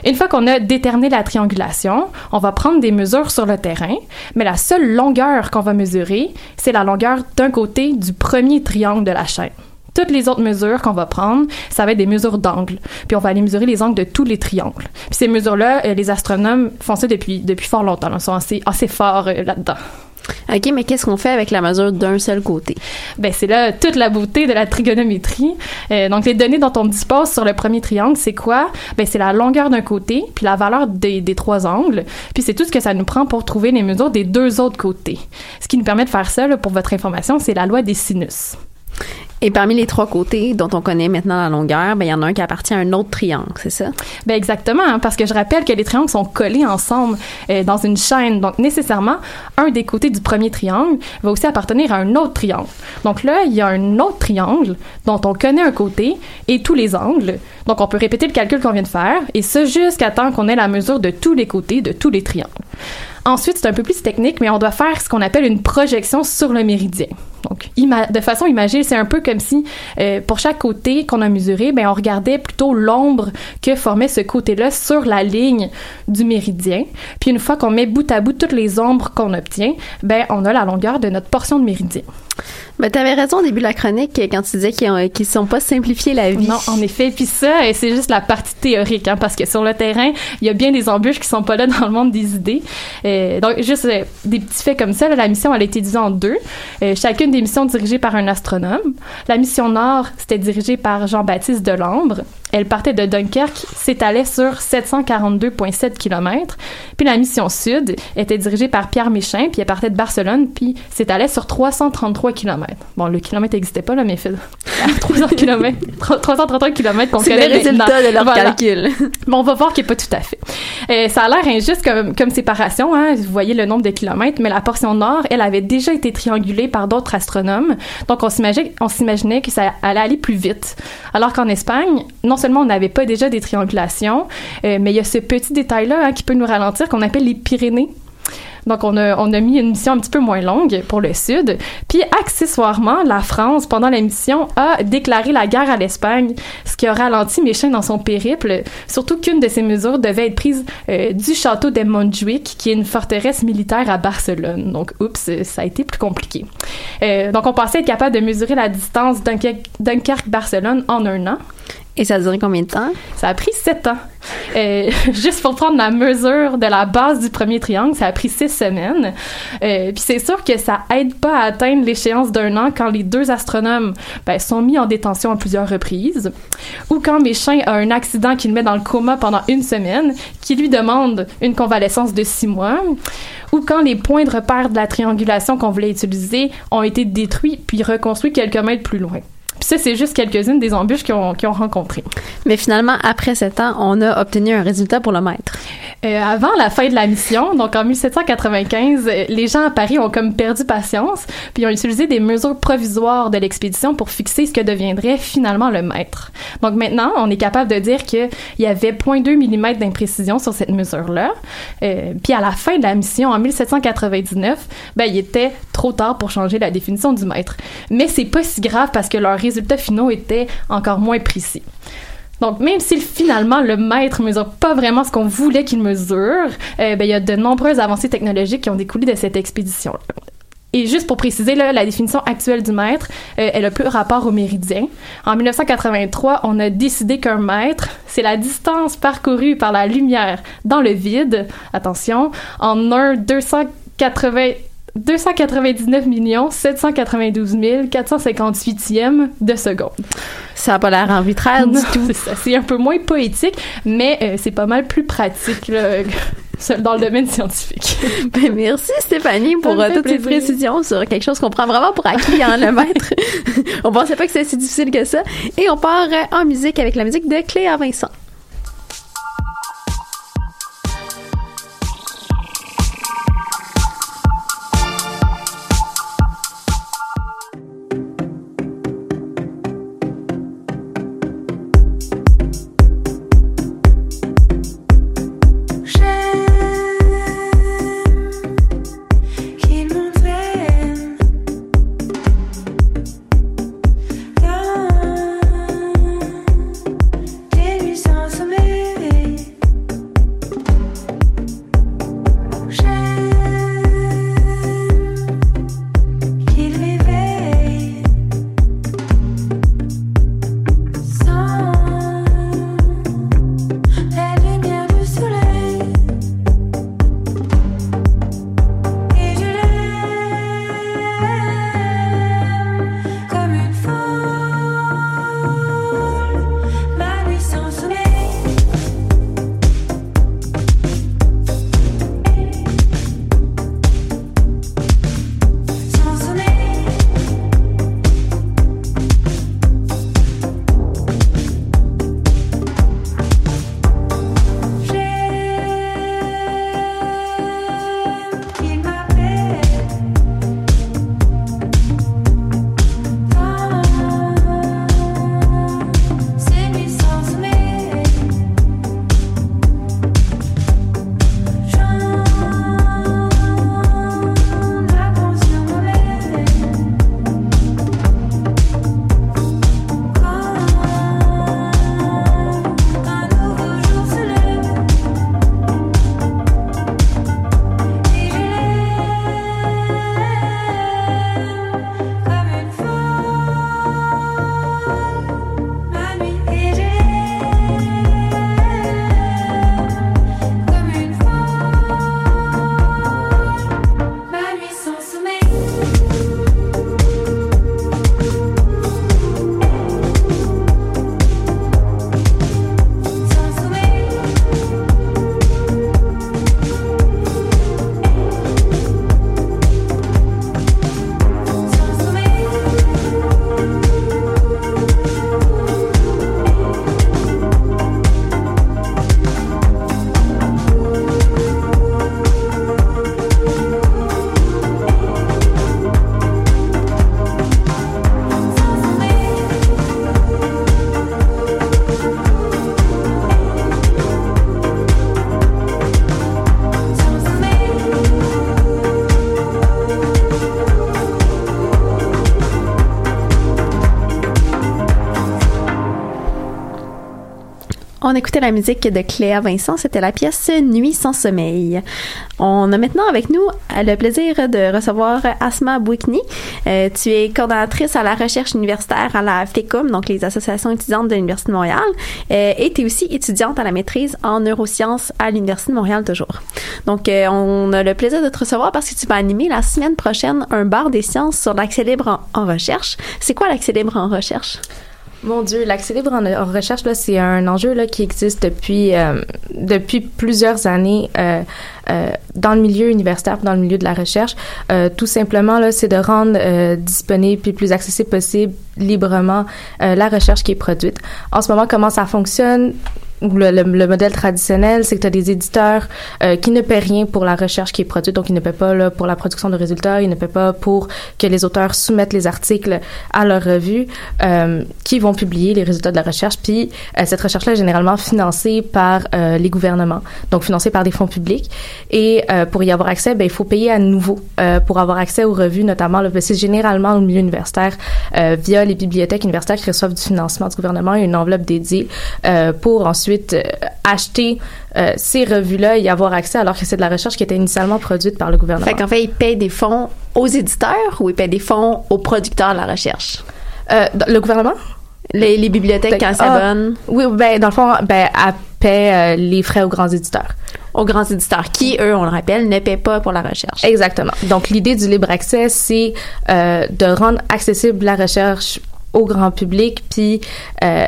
Une fois qu'on a déterminé la triangulation, on va prendre des mesures sur le terrain, mais la seule longueur qu'on va mesurer, c'est la longueur d'un côté du premier triangle de la chaîne. Toutes les autres mesures qu'on va prendre, ça va être des mesures d'angle. Puis on va aller mesurer les angles de tous les triangles. Puis ces mesures-là, les astronomes font ça depuis, depuis fort longtemps. Ils sont assez, assez forts là-dedans. OK, mais qu'est-ce qu'on fait avec la mesure d'un seul côté? Ben, c'est là toute la beauté de la trigonométrie. Euh, donc, les données dont on dispose sur le premier triangle, c'est quoi? Ben, c'est la longueur d'un côté, puis la valeur des, trois angles, puis c'est tout ce que ça nous prend pour trouver les mesures des deux autres côtés. Ce qui nous permet de faire ça, pour votre information, c'est la loi des sinus. Et parmi les trois côtés dont on connaît maintenant la longueur, ben il y en a un qui appartient à un autre triangle, c'est ça? Ben exactement, hein, parce que je rappelle que les triangles sont collés ensemble euh, dans une chaîne, donc nécessairement un des côtés du premier triangle va aussi appartenir à un autre triangle. Donc là, il y a un autre triangle dont on connaît un côté et tous les angles. Donc on peut répéter le calcul qu'on vient de faire et ce jusqu'à temps qu'on ait la mesure de tous les côtés de tous les triangles. Ensuite, c'est un peu plus technique, mais on doit faire ce qu'on appelle une projection sur le méridien. Donc, de façon imagée, c'est un peu comme si euh, pour chaque côté qu'on a mesuré, ben on regardait plutôt l'ombre que formait ce côté-là sur la ligne du méridien. Puis une fois qu'on met bout à bout toutes les ombres qu'on obtient, ben on a la longueur de notre portion de méridien. Ben, t'avais raison au début de la chronique quand tu disais qu'ils ne sont pas simplifiés la vie. Non, en effet. Puis ça, c'est juste la partie théorique, hein, parce que sur le terrain, il y a bien des embûches qui sont pas là dans le monde des idées. Euh, donc, juste euh, des petits faits comme ça. La mission, elle a été divisée en deux. Euh, chacune des missions dirigées par un astronome. La mission Nord, c'était dirigée par Jean-Baptiste Delambre. Elle partait de Dunkerque, s'étalait sur 742,7 km. Puis la mission Sud était dirigée par Pierre Méchain, puis elle partait de Barcelone, puis s'étalait sur 333 km. Bon, le kilomètre n'existait pas, là, mais fait 300 km, 333 km qu'on connaît C'est le résultat de leur calcul. Bon, on va voir qu'il n'est pas tout à fait. Euh, ça a l'air injuste comme, comme séparation, hein. Vous voyez le nombre de kilomètres, mais la portion nord, elle avait déjà été triangulée par d'autres astronomes. Donc, on s'imaginait, on s'imaginait que ça allait aller plus vite. Alors qu'en Espagne, non seulement on n'avait pas déjà des triangulations, euh, mais il y a ce petit détail-là hein, qui peut nous ralentir qu'on appelle les Pyrénées. Donc, on a, on a mis une mission un petit peu moins longue pour le Sud. Puis, accessoirement, la France, pendant la mission, a déclaré la guerre à l'Espagne, ce qui a ralenti Méchain dans son périple, surtout qu'une de ces mesures devait être prise euh, du château de Montjuic, qui est une forteresse militaire à Barcelone. Donc, oups, ça a été plus compliqué. Euh, donc, on pensait être capable de mesurer la distance Dunkerque-Barcelone en un an. Et ça a duré combien de temps? Ça a pris sept ans. Euh, juste pour prendre la mesure de la base du premier triangle, ça a pris six semaines. Euh, Puis c'est sûr que ça aide pas à atteindre l'échéance d'un an quand les deux astronomes ben, sont mis en détention à plusieurs reprises, ou quand Méchain a un accident qui le met dans le coma pendant une semaine, qui lui demande une convalescence de six mois, ou quand les points de repère de la triangulation qu'on voulait utiliser ont été détruits puis reconstruits quelques mètres plus loin. Puis ça, c'est juste quelques-unes des embûches qu'ils ont, rencontrées. Mais finalement, après sept ans, on a obtenu un résultat pour le maître. Euh, avant la fin de la mission, donc en 1795, euh, les gens à Paris ont comme perdu patience, puis ont utilisé des mesures provisoires de l'expédition pour fixer ce que deviendrait finalement le mètre. Donc maintenant, on est capable de dire qu'il y avait 0.2 mm d'imprécision sur cette mesure-là. Euh, puis à la fin de la mission, en 1799, ben il était trop tard pour changer la définition du mètre. Mais c'est pas si grave parce que leurs résultats finaux étaient encore moins précis. Donc, même si finalement le mètre mesure pas vraiment ce qu'on voulait qu'il mesure, euh, ben, il y a de nombreuses avancées technologiques qui ont découlé de cette expédition. Et juste pour préciser, là, la définition actuelle du mètre, euh, elle a plus rapport au méridien. En 1983, on a décidé qu'un mètre, c'est la distance parcourue par la lumière dans le vide, attention, en un 280 299 792 458e de seconde. Ça n'a pas l'air arbitraire du tout. C'est un peu moins poétique, mais euh, c'est pas mal plus pratique là, dans le domaine scientifique. Ben, merci Stéphanie pour euh, toutes plaisir. ces précisions sur quelque chose qu'on prend vraiment pour acquis, hein, le maître. on pensait pas que c'était si difficile que ça. Et on part euh, en musique avec la musique de Cléa Vincent. On écoutait la musique de Cléa Vincent, c'était la pièce Nuit sans sommeil. On a maintenant avec nous le plaisir de recevoir Asma Bouikni. Euh, tu es coordonnatrice à la recherche universitaire à la FECUM, donc les associations étudiantes de l'Université de Montréal, euh, et tu es aussi étudiante à la maîtrise en neurosciences à l'Université de Montréal toujours. Donc, euh, on a le plaisir de te recevoir parce que tu vas animer la semaine prochaine un bar des sciences sur l'accès libre en, en recherche. C'est quoi l'accès libre en recherche? Mon Dieu, l'accès libre en, recherche, là, c'est un enjeu là, qui existe depuis, euh, depuis plusieurs années euh, euh, dans le milieu universitaire, dans le milieu de la recherche. Euh, tout simplement, là, c'est de rendre disponible puis plus accessible possible librement la recherche qui est produite. En ce moment, comment ça fonctionne? Le, le, le, modèle traditionnel, c'est que tu as des éditeurs euh, qui ne paient rien pour la recherche qui est produite, donc ils ne paient pas pour la production de résultats, ils ne paient pas pour que les auteurs soumettent les articles à leur revue, euh, qui vont publier les résultats de la recherche. Puis euh, cette recherche-là est généralement financée par euh, les gouvernements, donc financée par des fonds publics. Et pour y avoir accès, ben, il faut payer à nouveau pour avoir accès aux revues, notamment. Ben, c'est généralement au milieu universitaire via les bibliothèques universitaires qui reçoivent du financement du gouvernement et une enveloppe dédiée pour ensuite ensuite euh, acheter euh, ces revues-là et y avoir accès alors que c'est de la recherche qui était initialement produite par le gouvernement. Fait qu'en fait, ils payent des fonds aux éditeurs ou ils payent des fonds aux producteurs de la recherche? Euh, le gouvernement? Les, les bibliothèques, quand s'abonnent? Ah, oui, ben, dans le fond, ben, elle paie les frais aux grands éditeurs. Aux grands éditeurs qui, eux, on le rappelle, ne paient pas pour la recherche. Exactement. Donc, l'idée du libre accès, c'est euh, de rendre accessible la recherche au grand public, puis euh,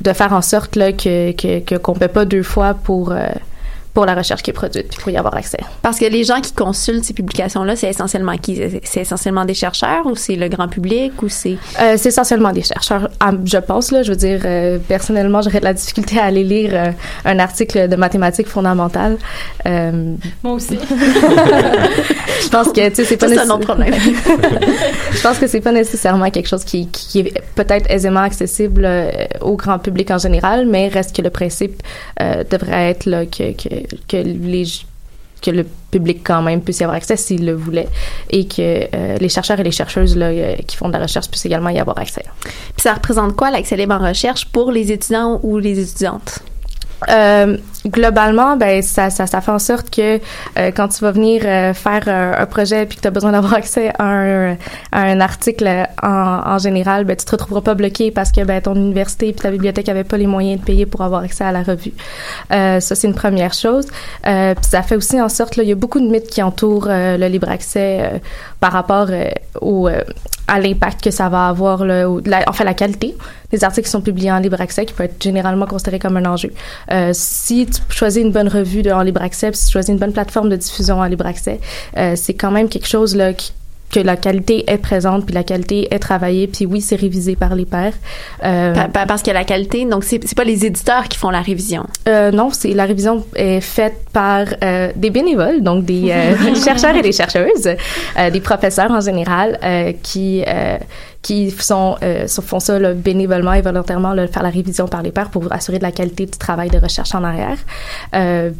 de faire en sorte que, que, qu'on ne paie pas deux fois pour... Pour la recherche qui est produite, puis pour y avoir accès. Parce que les gens qui consultent ces publications-là, c'est essentiellement qui? C'est essentiellement des chercheurs ou c'est le grand public ou c'est... Euh, c'est essentiellement des chercheurs, je pense, là. Je veux dire, euh, personnellement, j'aurais de la difficulté à aller lire euh, un article de mathématiques fondamentales. Euh, Moi aussi. je pense que, tu sais, c'est pas nécessairement... un autre problème. je pense que c'est pas nécessairement quelque chose qui, qui est peut-être aisément accessible euh, au grand public en général, mais reste que le principe euh, devrait être là, que, que que les que le public quand même puisse y avoir accès s'il le voulait et que euh, les chercheurs et les chercheuses là, euh, qui font de la recherche puissent également y avoir accès. Puis ça représente quoi l'accès libre en recherche pour les étudiants ou les étudiantes? Euh, globalement, ben ça, ça, fait en sorte que euh, quand tu vas venir euh, faire un projet puis que tu as besoin d'avoir accès à un, article en, général, ben tu te retrouveras pas bloqué parce que ben ton université puis ta bibliothèque avait pas les moyens de payer pour avoir accès à la revue. ça c'est une première chose. puis ça fait aussi en sorte là, il y a beaucoup de mythes qui entourent le libre accès par rapport au à l'impact que ça va avoir, là, la, en fait la qualité des articles qui sont publiés en libre accès, qui peut être généralement considéré comme un enjeu. Euh, si tu choisis une bonne revue de, en libre accès, si tu choisis une bonne plateforme de diffusion en libre accès, euh, c'est quand même quelque chose là qui que la qualité est présente puis la qualité est travaillée puis oui c'est révisé par les pairs. Euh, parce que la qualité donc c'est pas les éditeurs qui font la révision. Euh, non c'est la révision est faite par euh, des bénévoles donc des euh, chercheurs et des chercheuses des professeurs en général qui qui sont font ça là, bénévolement et volontairement là, faire la révision par les pairs pour assurer de la qualité du travail de recherche en arrière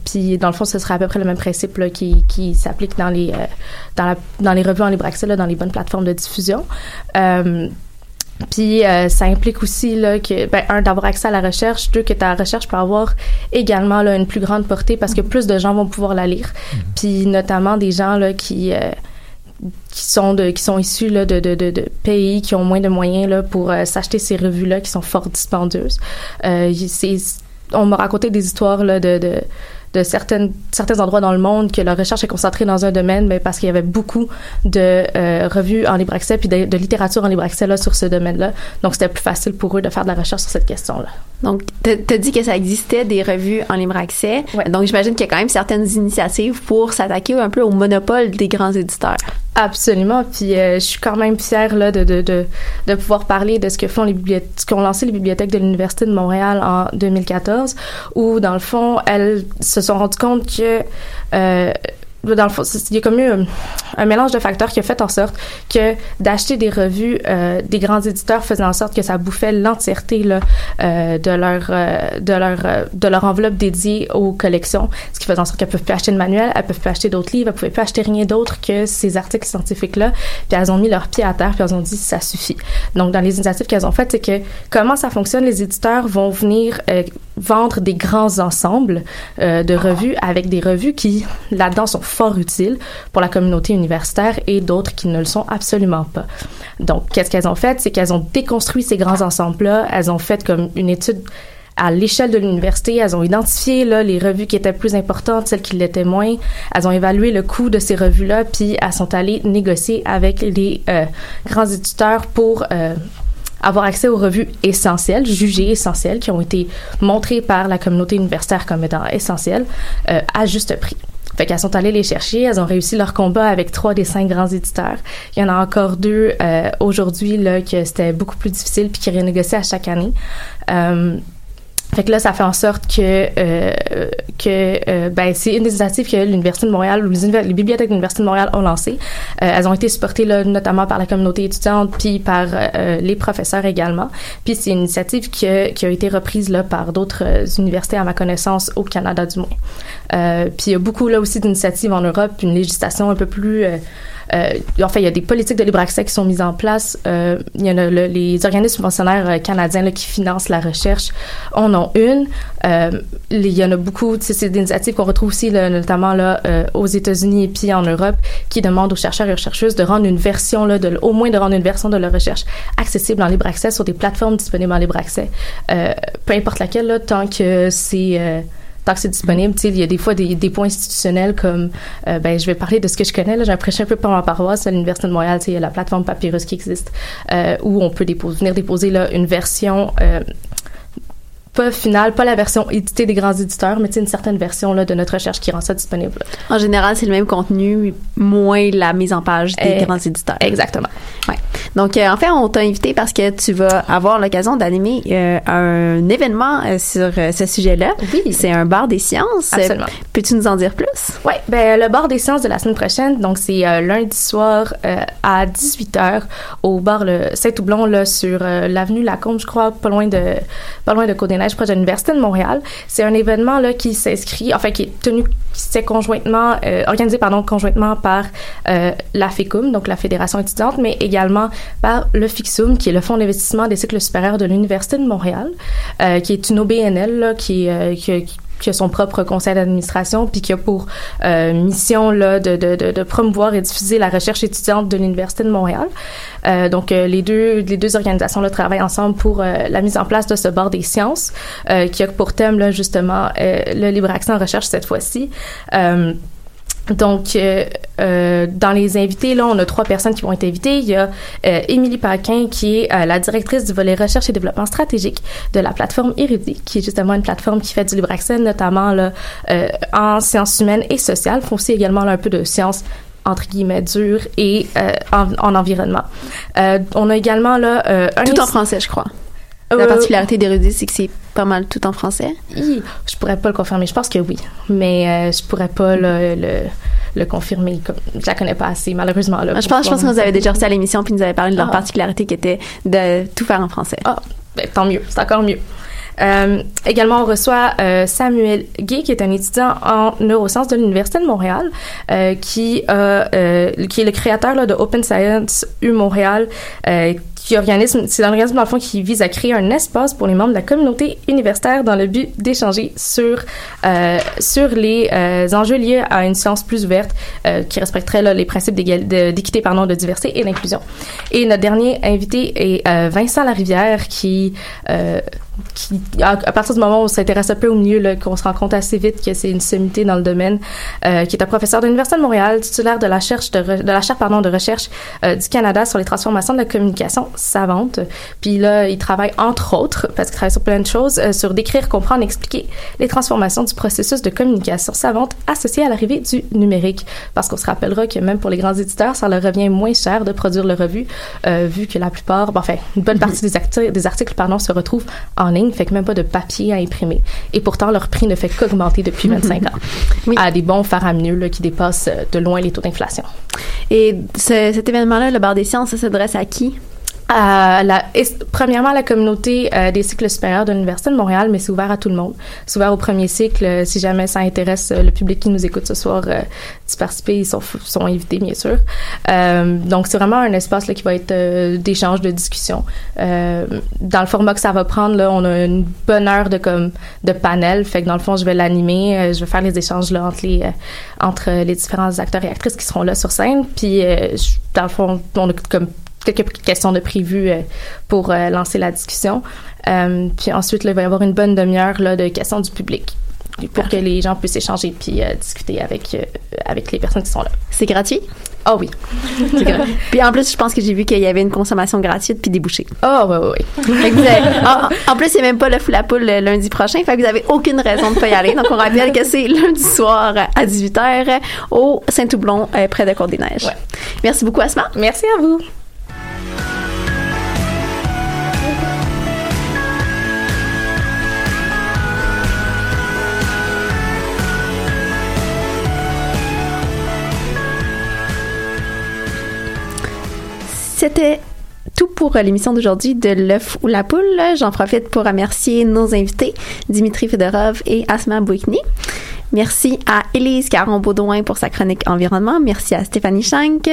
puis dans le fond ce sera à peu près le même principe là, qui qui s'applique dans les dans la dans les revues en libre accès dans les bonnes plateformes de diffusion. Euh, puis euh, ça implique aussi là que ben un d'avoir accès à la recherche, deux que ta recherche peut avoir également là une plus grande portée parce que plus de gens vont pouvoir la lire. Mm-hmm. Puis notamment des gens là qui euh, qui sont de qui sont issus là de, de, de, de, pays qui ont moins de moyens là pour euh, s'acheter ces revues là qui sont fort dispendieuses. Euh, on m'a raconté des histoires là de, de de certaines, certains endroits dans le monde que la recherche est concentrée dans un domaine, mais parce qu'il y avait beaucoup de euh, revues en libre accès puis de, de, littérature en libre accès là sur ce domaine-là. Donc c'était plus facile pour eux de faire de la recherche sur cette question-là. Donc tu as dit que ça existait des revues en libre accès. Ouais. Donc j'imagine qu'il y a quand même certaines initiatives pour s'attaquer un peu au monopole des grands éditeurs. Absolument. Puis euh, je suis quand même fière là de, de, de, de pouvoir parler de ce que font les bibliothèques, ce qu'ont lancé les bibliothèques de l'université de Montréal en 2014, où dans le fond elles se sont rendues compte que euh, dans le fond, il y a comme eu un, un, mélange de facteurs qui a fait en sorte que d'acheter des revues euh, des grands éditeurs faisait en sorte que ça bouffait l'entièreté là euh, de leur euh, de leur de leur enveloppe dédiée aux collections, ce qui faisait en sorte qu'elles peuvent plus acheter de manuels, elles peuvent plus acheter d'autres livres, elles pouvaient plus acheter rien d'autre que ces articles scientifiques là. Puis elles ont mis leurs pieds à terre puis elles ont dit ça suffit. Donc dans les initiatives qu'elles ont faites, c'est que comment ça fonctionne, les éditeurs vont venir vendre des grands ensembles euh, de revues avec des revues qui, là-dedans, sont fort utiles pour la communauté universitaire et d'autres qui ne le sont absolument pas. Donc, qu'est-ce qu'elles ont fait? C'est qu'elles ont déconstruit ces grands ensembles-là. Elles ont fait comme une étude à l'échelle de l'université, elles ont identifié là, les revues qui étaient plus importantes, celles qui l'étaient moins. Elles ont évalué le coût de ces revues-là, puis elles sont allées négocier avec les euh, grands éditeurs pour euh, avoir accès aux revues essentielles, jugées essentielles, qui ont été montrées par la communauté universitaire comme étant essentielles, euh, à juste prix. Fait qu'elles sont allées les chercher, elles ont réussi leur combat avec trois des cinq grands éditeurs. Il y en a encore deux euh, aujourd'hui là que c'était beaucoup plus difficile puis qui renégocient à chaque année. Euh, fait que là, ça fait en sorte que euh, que euh, ben c'est une des initiatives que l'université de Montréal ou les, bibliothèques de l'université de Montréal ont lancées. Euh, elles ont été supportées là notamment par la communauté étudiante puis par euh, les professeurs également. Puis c'est une initiative qui a, qui a été reprise là par d'autres universités à ma connaissance au Canada du moins. Puis il y a beaucoup là aussi d'initiatives en Europe, une législation un peu plus enfin, il y a des politiques de libre accès qui sont mises en place. Euh, il y a le- les organismes subventionnaires euh, canadiens qui financent la recherche. On en a une. Euh, il y en a beaucoup. C'est des initiatives qu'on retrouve aussi, notamment là, euh, aux États-Unis et puis en Europe, qui demandent aux chercheurs et aux chercheuses de rendre une version, là, de, au moins de rendre une version de leur recherche accessible en libre accès sur des plateformes disponibles en libre accès. Euh, peu importe laquelle, tant que c'est euh, tant que c'est disponible, il y a des fois des, points institutionnels comme, euh, ben, je vais parler de ce que je connais, là, j'ai prêché un peu par ma paroisse à l'Université de Montréal, tu il y a la plateforme Papyrus qui existe, euh, où on peut venir déposer, là, une version, euh, pas finale, pas la version éditée des grands éditeurs, mais une certaine version, là, de notre recherche qui rend ça disponible. En général, c'est le même contenu, moins la mise en page des Eh, grands éditeurs. Exactement. Ouais. Donc, euh, en fait, on t'a invité parce que tu vas avoir l'occasion d'animer euh, un événement euh, sur euh, ce sujet-là. Oui. C'est un bar des sciences. Absolument. Peux-tu nous en dire plus? Oui, ben le bar des sciences de la semaine prochaine, donc c'est lundi soir à 18h au bar le Saint-Toublon là sur l'avenue Lacombe, je crois, pas loin de pas loin de Côte-des-Neiges, proche de l'université de Montréal. C'est un événement là qui s'inscrit, enfin qui est tenu s'est conjointement euh, organisé pardon conjointement par euh, la FECUM, donc la Fédération étudiante, mais également par le FIXUM, qui est le Fonds d'investissement des cycles supérieurs de l'Université de Montréal, euh, qui est une OBNL qui, euh, qui, qui qui a son propre conseil d'administration puis qui a pour euh, mission là de, de, de, promouvoir et diffuser la recherche étudiante de l'université de Montréal. Euh, donc euh, les deux les deux organisations là travaillent ensemble pour euh, la mise en place de ce bar des sciences euh, qui a pour thème là justement euh, le libre accès en recherche cette fois-ci. Donc, euh, euh, dans les invités, là, on a trois personnes qui vont être invitées. Il y a euh, Émilie Paquin, qui est euh, la directrice du volet recherche et développement stratégique de la plateforme Érudit, qui est justement une plateforme qui fait du libre accès, notamment là, euh, en sciences humaines et sociales. Font aussi également là, un peu de sciences entre guillemets dures et euh, en, en environnement. Euh, on a également là euh, un Tout en français, je crois. La Euh, particularité d'Érudit, c'est que c'est pas mal tout en français. Je pourrais pas le confirmer. Je pense que oui, mais euh, je pourrais pas le, le, le confirmer. Je la connais pas assez, malheureusement. Là, Je pense, je pense pouvoir- vous avez déjà reçu à l'émission puis nous avez parlé de leur Ah. particularité qui était de tout faire en français. Ah, ben, tant mieux, c'est encore mieux. Euh, également, on reçoit euh, Samuel Gay, qui est un étudiant en neurosciences de l'Université de Montréal, euh, qui, est le créateur là, de Open Science U Montréal, qui organisme, c'est un organisme dans le fond qui vise à créer un espace pour les membres de la communauté universitaire dans le but d'échanger sur euh, sur les euh, enjeux liés à une science plus ouverte euh, qui respecterait là, les principes d'équité, pardon, de diversité et d'inclusion. Et notre dernier invité est euh, Vincent Larivière, qui euh, qui, à, partir du moment où on s'intéresse un peu au milieu, qu'on se rend compte assez vite que c'est une sommité dans le domaine, euh, qui est un professeur de l'Université de Montréal, titulaire de la, cherche de, de la chaire pardon, de recherche euh, du Canada sur les transformations de la communication savante. Puis là, il travaille entre autres, parce qu'il travaille sur plein de choses, euh, sur décrire, comprendre, expliquer les transformations du processus de communication savante associé à l'arrivée du numérique. Parce qu'on se rappellera que même pour les grands éditeurs, ça leur revient moins cher de produire le revue, euh, vu que la plupart, bon, enfin, une bonne partie des, acti- des articles pardon, se retrouvent en ligne, fait que même pas de papier à imprimer. Et pourtant, leur prix ne fait qu'augmenter depuis 25 ans. Oui. À des bons faramineux là, qui dépassent euh, de loin les taux d'inflation. Et ce- cet événement-là, le bar des sciences, ça s'adresse à qui? À la, et- premièrement, la communauté euh, des cycles supérieurs de l'Université de Montréal, mais c'est ouvert à tout le monde. C'est ouvert au premier cycle. euh, si jamais ça intéresse euh, le public qui nous écoute ce soir euh, d'y participer, ils sont, sont invités, bien sûr. Euh, donc, c'est vraiment un espace là, qui va être euh, d'échange, de discussion. Euh, dans le format que ça va prendre, là, on a une bonne heure de, comme, de panel. Fait que dans le fond, je vais l'animer. euh, je vais faire les échanges là, entre, les, euh, entre les différents acteurs et actrices qui seront là sur scène. Puis, euh, je- dans le fond, on a comme quelques questions de prévues euh, pour euh, lancer la discussion. Euh, puis ensuite, là, il va y avoir une bonne demi-heure là, de questions du public pour que les gens puissent échanger puis euh, discuter avec, euh, avec les personnes qui sont là. C'est gratuit? Ah oui. Puis en plus, je pense que j'ai vu qu'il y avait une consommation gratuite puis des bouchées. Ah oui, oui, oui. Que vous avez- en, en plus, c'est même pas le fou la poule le lundi prochain. Fait que vous avez aucune raison de pas y aller. Donc, on rappelle que c'est lundi soir à 18h au Saint-Toublon, euh, près de Côte-des-Neiges. Merci beaucoup, Asma. Merci à vous. C'était tout pour l'émission d'aujourd'hui de l'œuf ou la poule. J'en profite pour remercier nos invités, Dimitri Fedorov et Asma Bouikni. Merci à Élise Caron-Baudouin pour sa chronique environnement. Merci à Stéphanie Schenck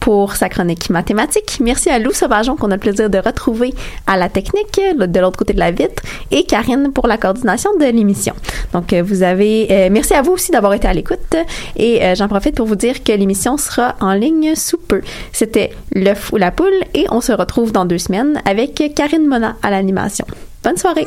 pour sa chronique mathématiques. Merci à Lou Sauvageon qu'on a le plaisir de retrouver à la technique de l'autre côté de la vitre et Karine pour la coordination de l'émission. Donc euh, vous avez euh, merci à vous aussi d'avoir été à l'écoute et euh, j'en profite pour vous dire que l'émission sera en ligne sous peu. C'était l'œuf ou la poule et on se retrouve dans deux semaines avec Karine Mona à l'animation. Bonne soirée.